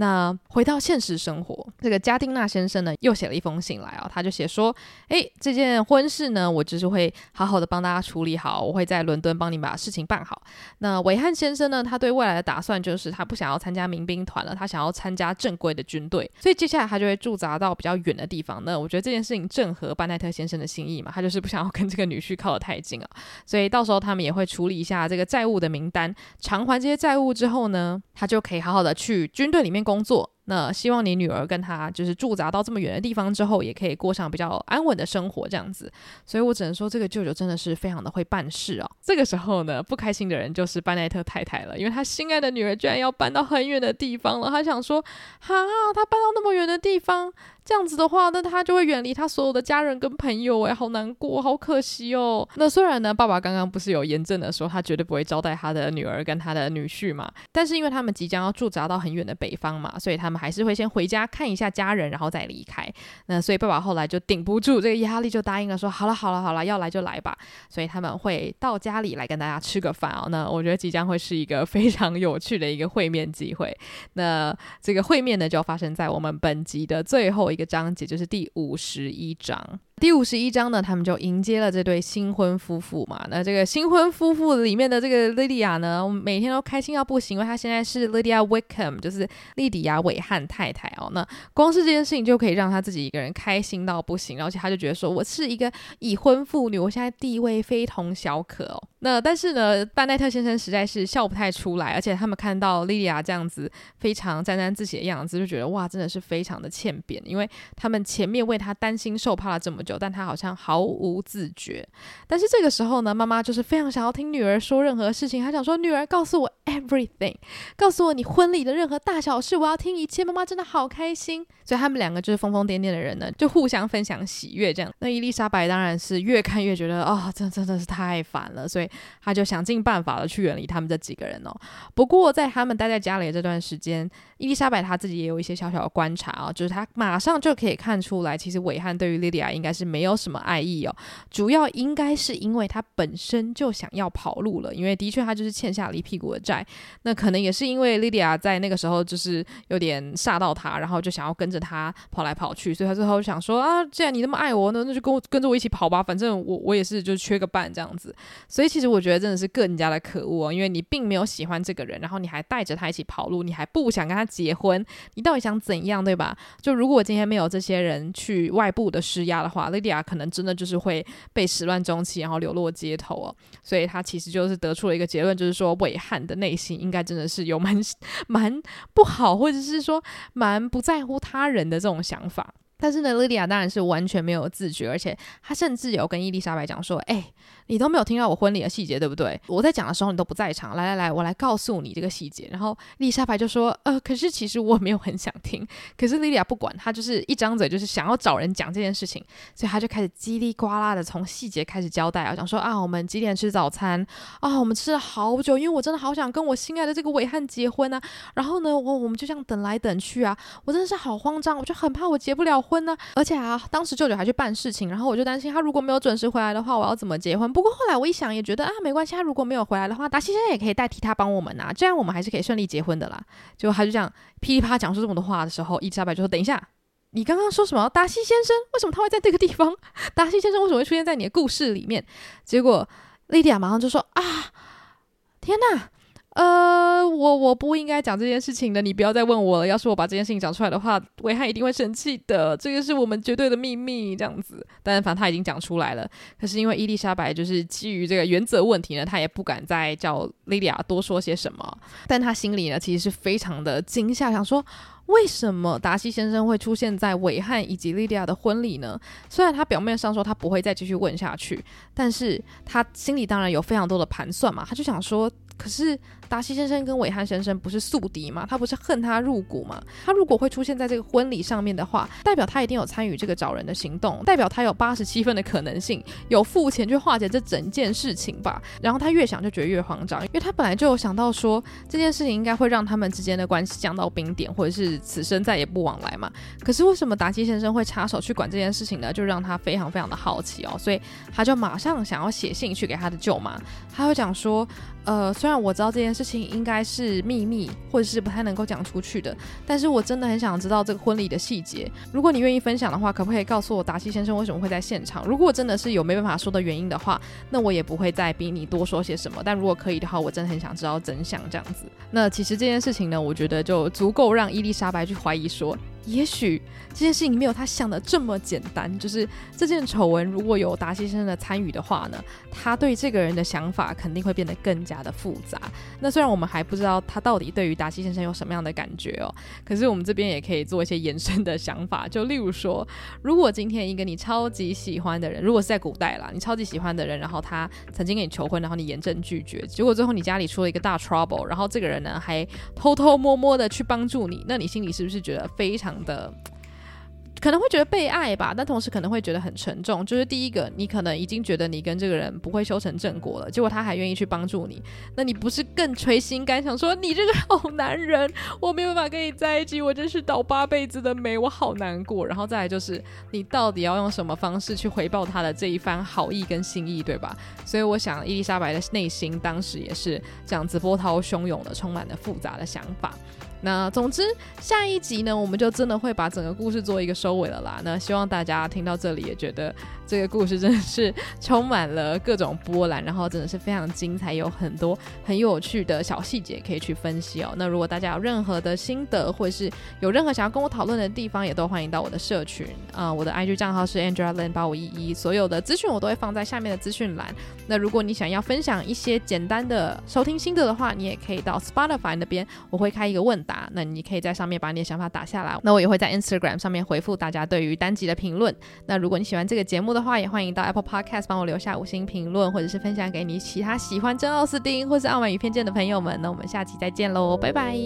那回到现实生活，这个加丁纳先生呢，又写了一封信来啊、哦，他就写说，诶，这件婚事呢，我就是会好好的帮大家处理好，我会在伦敦帮你把事情办好。那韦汉先生呢，他对未来的打算就是他不想要参加民兵团了，他想要参加正规的军队，所以接下来他就会驻扎到比较远的地方。那我觉得这件事情正合班奈特先生的心意嘛，他就是不想要跟这个女婿靠得太近啊，所以到时候他们也会处理一下这个债务的名单，偿还这些债务之后呢，他就可以好好的去军队里面工作。那希望你女儿跟他就是驻扎到这么远的地方之后，也可以过上比较安稳的生活，这样子。所以我只能说，这个舅舅真的是非常的会办事哦。这个时候呢，不开心的人就是班奈特太太了，因为他心爱的女儿居然要搬到很远的地方了。他想说，哈，他搬到那么远的地方。这样子的话，那他就会远离他所有的家人跟朋友，哎，好难过，好可惜哦。那虽然呢，爸爸刚刚不是有严正的说他绝对不会招待他的女儿跟他的女婿嘛，但是因为他们即将要驻扎到很远的北方嘛，所以他们还是会先回家看一下家人，然后再离开。那所以爸爸后来就顶不住这个压力，就答应了说，好了好了好了，要来就来吧。所以他们会到家里来跟大家吃个饭哦。那我觉得即将会是一个非常有趣的一个会面机会。那这个会面呢，就发生在我们本集的最后一个。章节就是第五十一章。第五十一章呢，他们就迎接了这对新婚夫妇嘛。那这个新婚夫妇里面的这个莉迪亚呢，每天都开心到不行，因为她现在是 Lydia Wickham，就是莉迪亚韦汉太太哦。那光是这件事情就可以让她自己一个人开心到不行，而且她就觉得说，我是一个已婚妇女，我现在地位非同小可哦。那但是呢，班奈特先生实在是笑不太出来，而且他们看到莉迪亚这样子非常沾沾自喜的样子，就觉得哇，真的是非常的欠扁，因为他们前面为她担心受怕了这么久。但他好像毫无自觉。但是这个时候呢，妈妈就是非常想要听女儿说任何事情。她想说：“女儿，告诉我 everything，告诉我你婚礼的任何大小事，我要听一切。”妈妈真的好开心。所以他们两个就是疯疯癫癫的人呢，就互相分享喜悦这样。那伊丽莎白当然是越看越觉得哦，这真的是太烦了，所以她就想尽办法的去远离他们这几个人哦。不过在他们待在家里的这段时间，伊丽莎白她自己也有一些小小的观察啊、就是她马上就可以看出来，其实韦汉对于莉莉亚应该是。是没有什么爱意哦，主要应该是因为他本身就想要跑路了，因为的确他就是欠下了一屁股的债，那可能也是因为莉迪亚在那个时候就是有点吓到他，然后就想要跟着他跑来跑去，所以他最后想说啊，既然你那么爱我，那那就跟我跟着我一起跑吧，反正我我也是就缺个伴这样子，所以其实我觉得真的是更加的可恶哦，因为你并没有喜欢这个人，然后你还带着他一起跑路，你还不想跟他结婚，你到底想怎样对吧？就如果今天没有这些人去外部的施压的话。莉迪亚可能真的就是会被始乱终弃，然后流落街头哦。所以他其实就是得出了一个结论，就是说韦汉的内心应该真的是有蛮 蛮不好，或者是说蛮不在乎他人的这种想法。但是呢，莉迪亚当然是完全没有自觉，而且她甚至有跟伊丽莎白讲说：“哎、你都没有听到我婚礼的细节，对不对？我在讲的时候你都不在场。来来来，我来告诉你这个细节。”然后丽莎白就说：“呃，可是其实我没有很想听。”可是莉莉亚不管，她就是一张嘴就是想要找人讲这件事情，所以她就开始叽里呱啦的从细节开始交代啊，讲说啊，我们几点吃早餐啊？我们吃了好久，因为我真的好想跟我心爱的这个伟汉结婚啊。然后呢，我我们就这样等来等去啊，我真的是好慌张，我就很怕我结不了婚呢，而且啊，当时舅舅还去办事情，然后我就担心他如果没有准时回来的话，我要怎么结婚？不不过后来我一想，也觉得啊，没关系，他如果没有回来的话，达西先生也可以代替他帮我们啊，这样我们还是可以顺利结婚的啦。结果他就这样噼里啪啦讲出这么多话的时候，伊丽莎白就说：“等一下，你刚刚说什么？达西先生为什么他会在这个地方？达西先生为什么会出现在你的故事里面？”结果莉迪亚马上就说：“啊，天哪！”呃，我我不应该讲这件事情的，你不要再问我了。要是我把这件事情讲出来的话，韦汉一定会生气的。这个是我们绝对的秘密，这样子。但是反正他已经讲出来了。可是因为伊丽莎白就是基于这个原则问题呢，他也不敢再叫莉莉亚多说些什么。但他心里呢，其实是非常的惊吓，想说为什么达西先生会出现在韦汉以及莉莉亚的婚礼呢？虽然他表面上说他不会再继续问下去，但是他心里当然有非常多的盘算嘛。他就想说，可是。达西先生跟韦汉先生不是宿敌吗？他不是恨他入骨吗？他如果会出现在这个婚礼上面的话，代表他一定有参与这个找人的行动，代表他有八十七分的可能性有付钱去化解这整件事情吧。然后他越想就觉得越慌张，因为他本来就有想到说这件事情应该会让他们之间的关系降到冰点，或者是此生再也不往来嘛。可是为什么达西先生会插手去管这件事情呢？就让他非常非常的好奇哦，所以他就马上想要写信去给他的舅妈，他会讲说。呃，虽然我知道这件事事情应该是秘密，或者是不太能够讲出去的，但是我真的很想知道这个婚礼的细节。如果你愿意分享的话，可不可以告诉我达西先生为什么会在现场？如果真的是有没办法说的原因的话，那我也不会再逼你多说些什么。但如果可以的话，我真的很想知道真相这样子。那其实这件事情呢，我觉得就足够让伊丽莎白去怀疑说。也许这件事情没有他想的这么简单，就是这件丑闻如果有达西先生的参与的话呢，他对这个人的想法肯定会变得更加的复杂。那虽然我们还不知道他到底对于达西先生有什么样的感觉哦，可是我们这边也可以做一些延伸的想法，就例如说，如果今天一个你超级喜欢的人，如果是在古代啦，你超级喜欢的人，然后他曾经跟你求婚，然后你严正拒绝，结果最后你家里出了一个大 trouble，然后这个人呢还偷偷摸摸的去帮助你，那你心里是不是觉得非常的可能会觉得被爱吧，但同时可能会觉得很沉重。就是第一个，你可能已经觉得你跟这个人不会修成正果了，结果他还愿意去帮助你，那你不是更捶心肝，想说你这个好男人，我没有办法跟你在一起，我真是倒八辈子的霉，我好难过。然后再来就是，你到底要用什么方式去回报他的这一番好意跟心意，对吧？所以我想，伊丽莎白的内心当时也是这样子波涛汹涌的，充满了复杂的想法。那总之，下一集呢，我们就真的会把整个故事做一个收尾了啦。那希望大家听到这里也觉得这个故事真的是充满了各种波澜，然后真的是非常精彩，有很多很有趣的小细节可以去分析哦。那如果大家有任何的心得，或是有任何想要跟我讨论的地方，也都欢迎到我的社群啊、我的 IG 账号是 Angela Lin 八五一一，所有的资讯我都会放在下面的资讯栏。那如果你想要分享一些简单的收听心得的话，你也可以到 Spotify 那边，我会开一个问答，那你可以在上面把你的想法打下来。那我也会在 Instagram 上面回复大家对于单集的评论。那如果你喜欢这个节目的的话，也欢迎到 Apple Podcast 帮我留下五星评论，或者是分享给你其他喜欢真奥斯汀或是傲慢与偏见的朋友们。那我们下期再见喽，拜拜。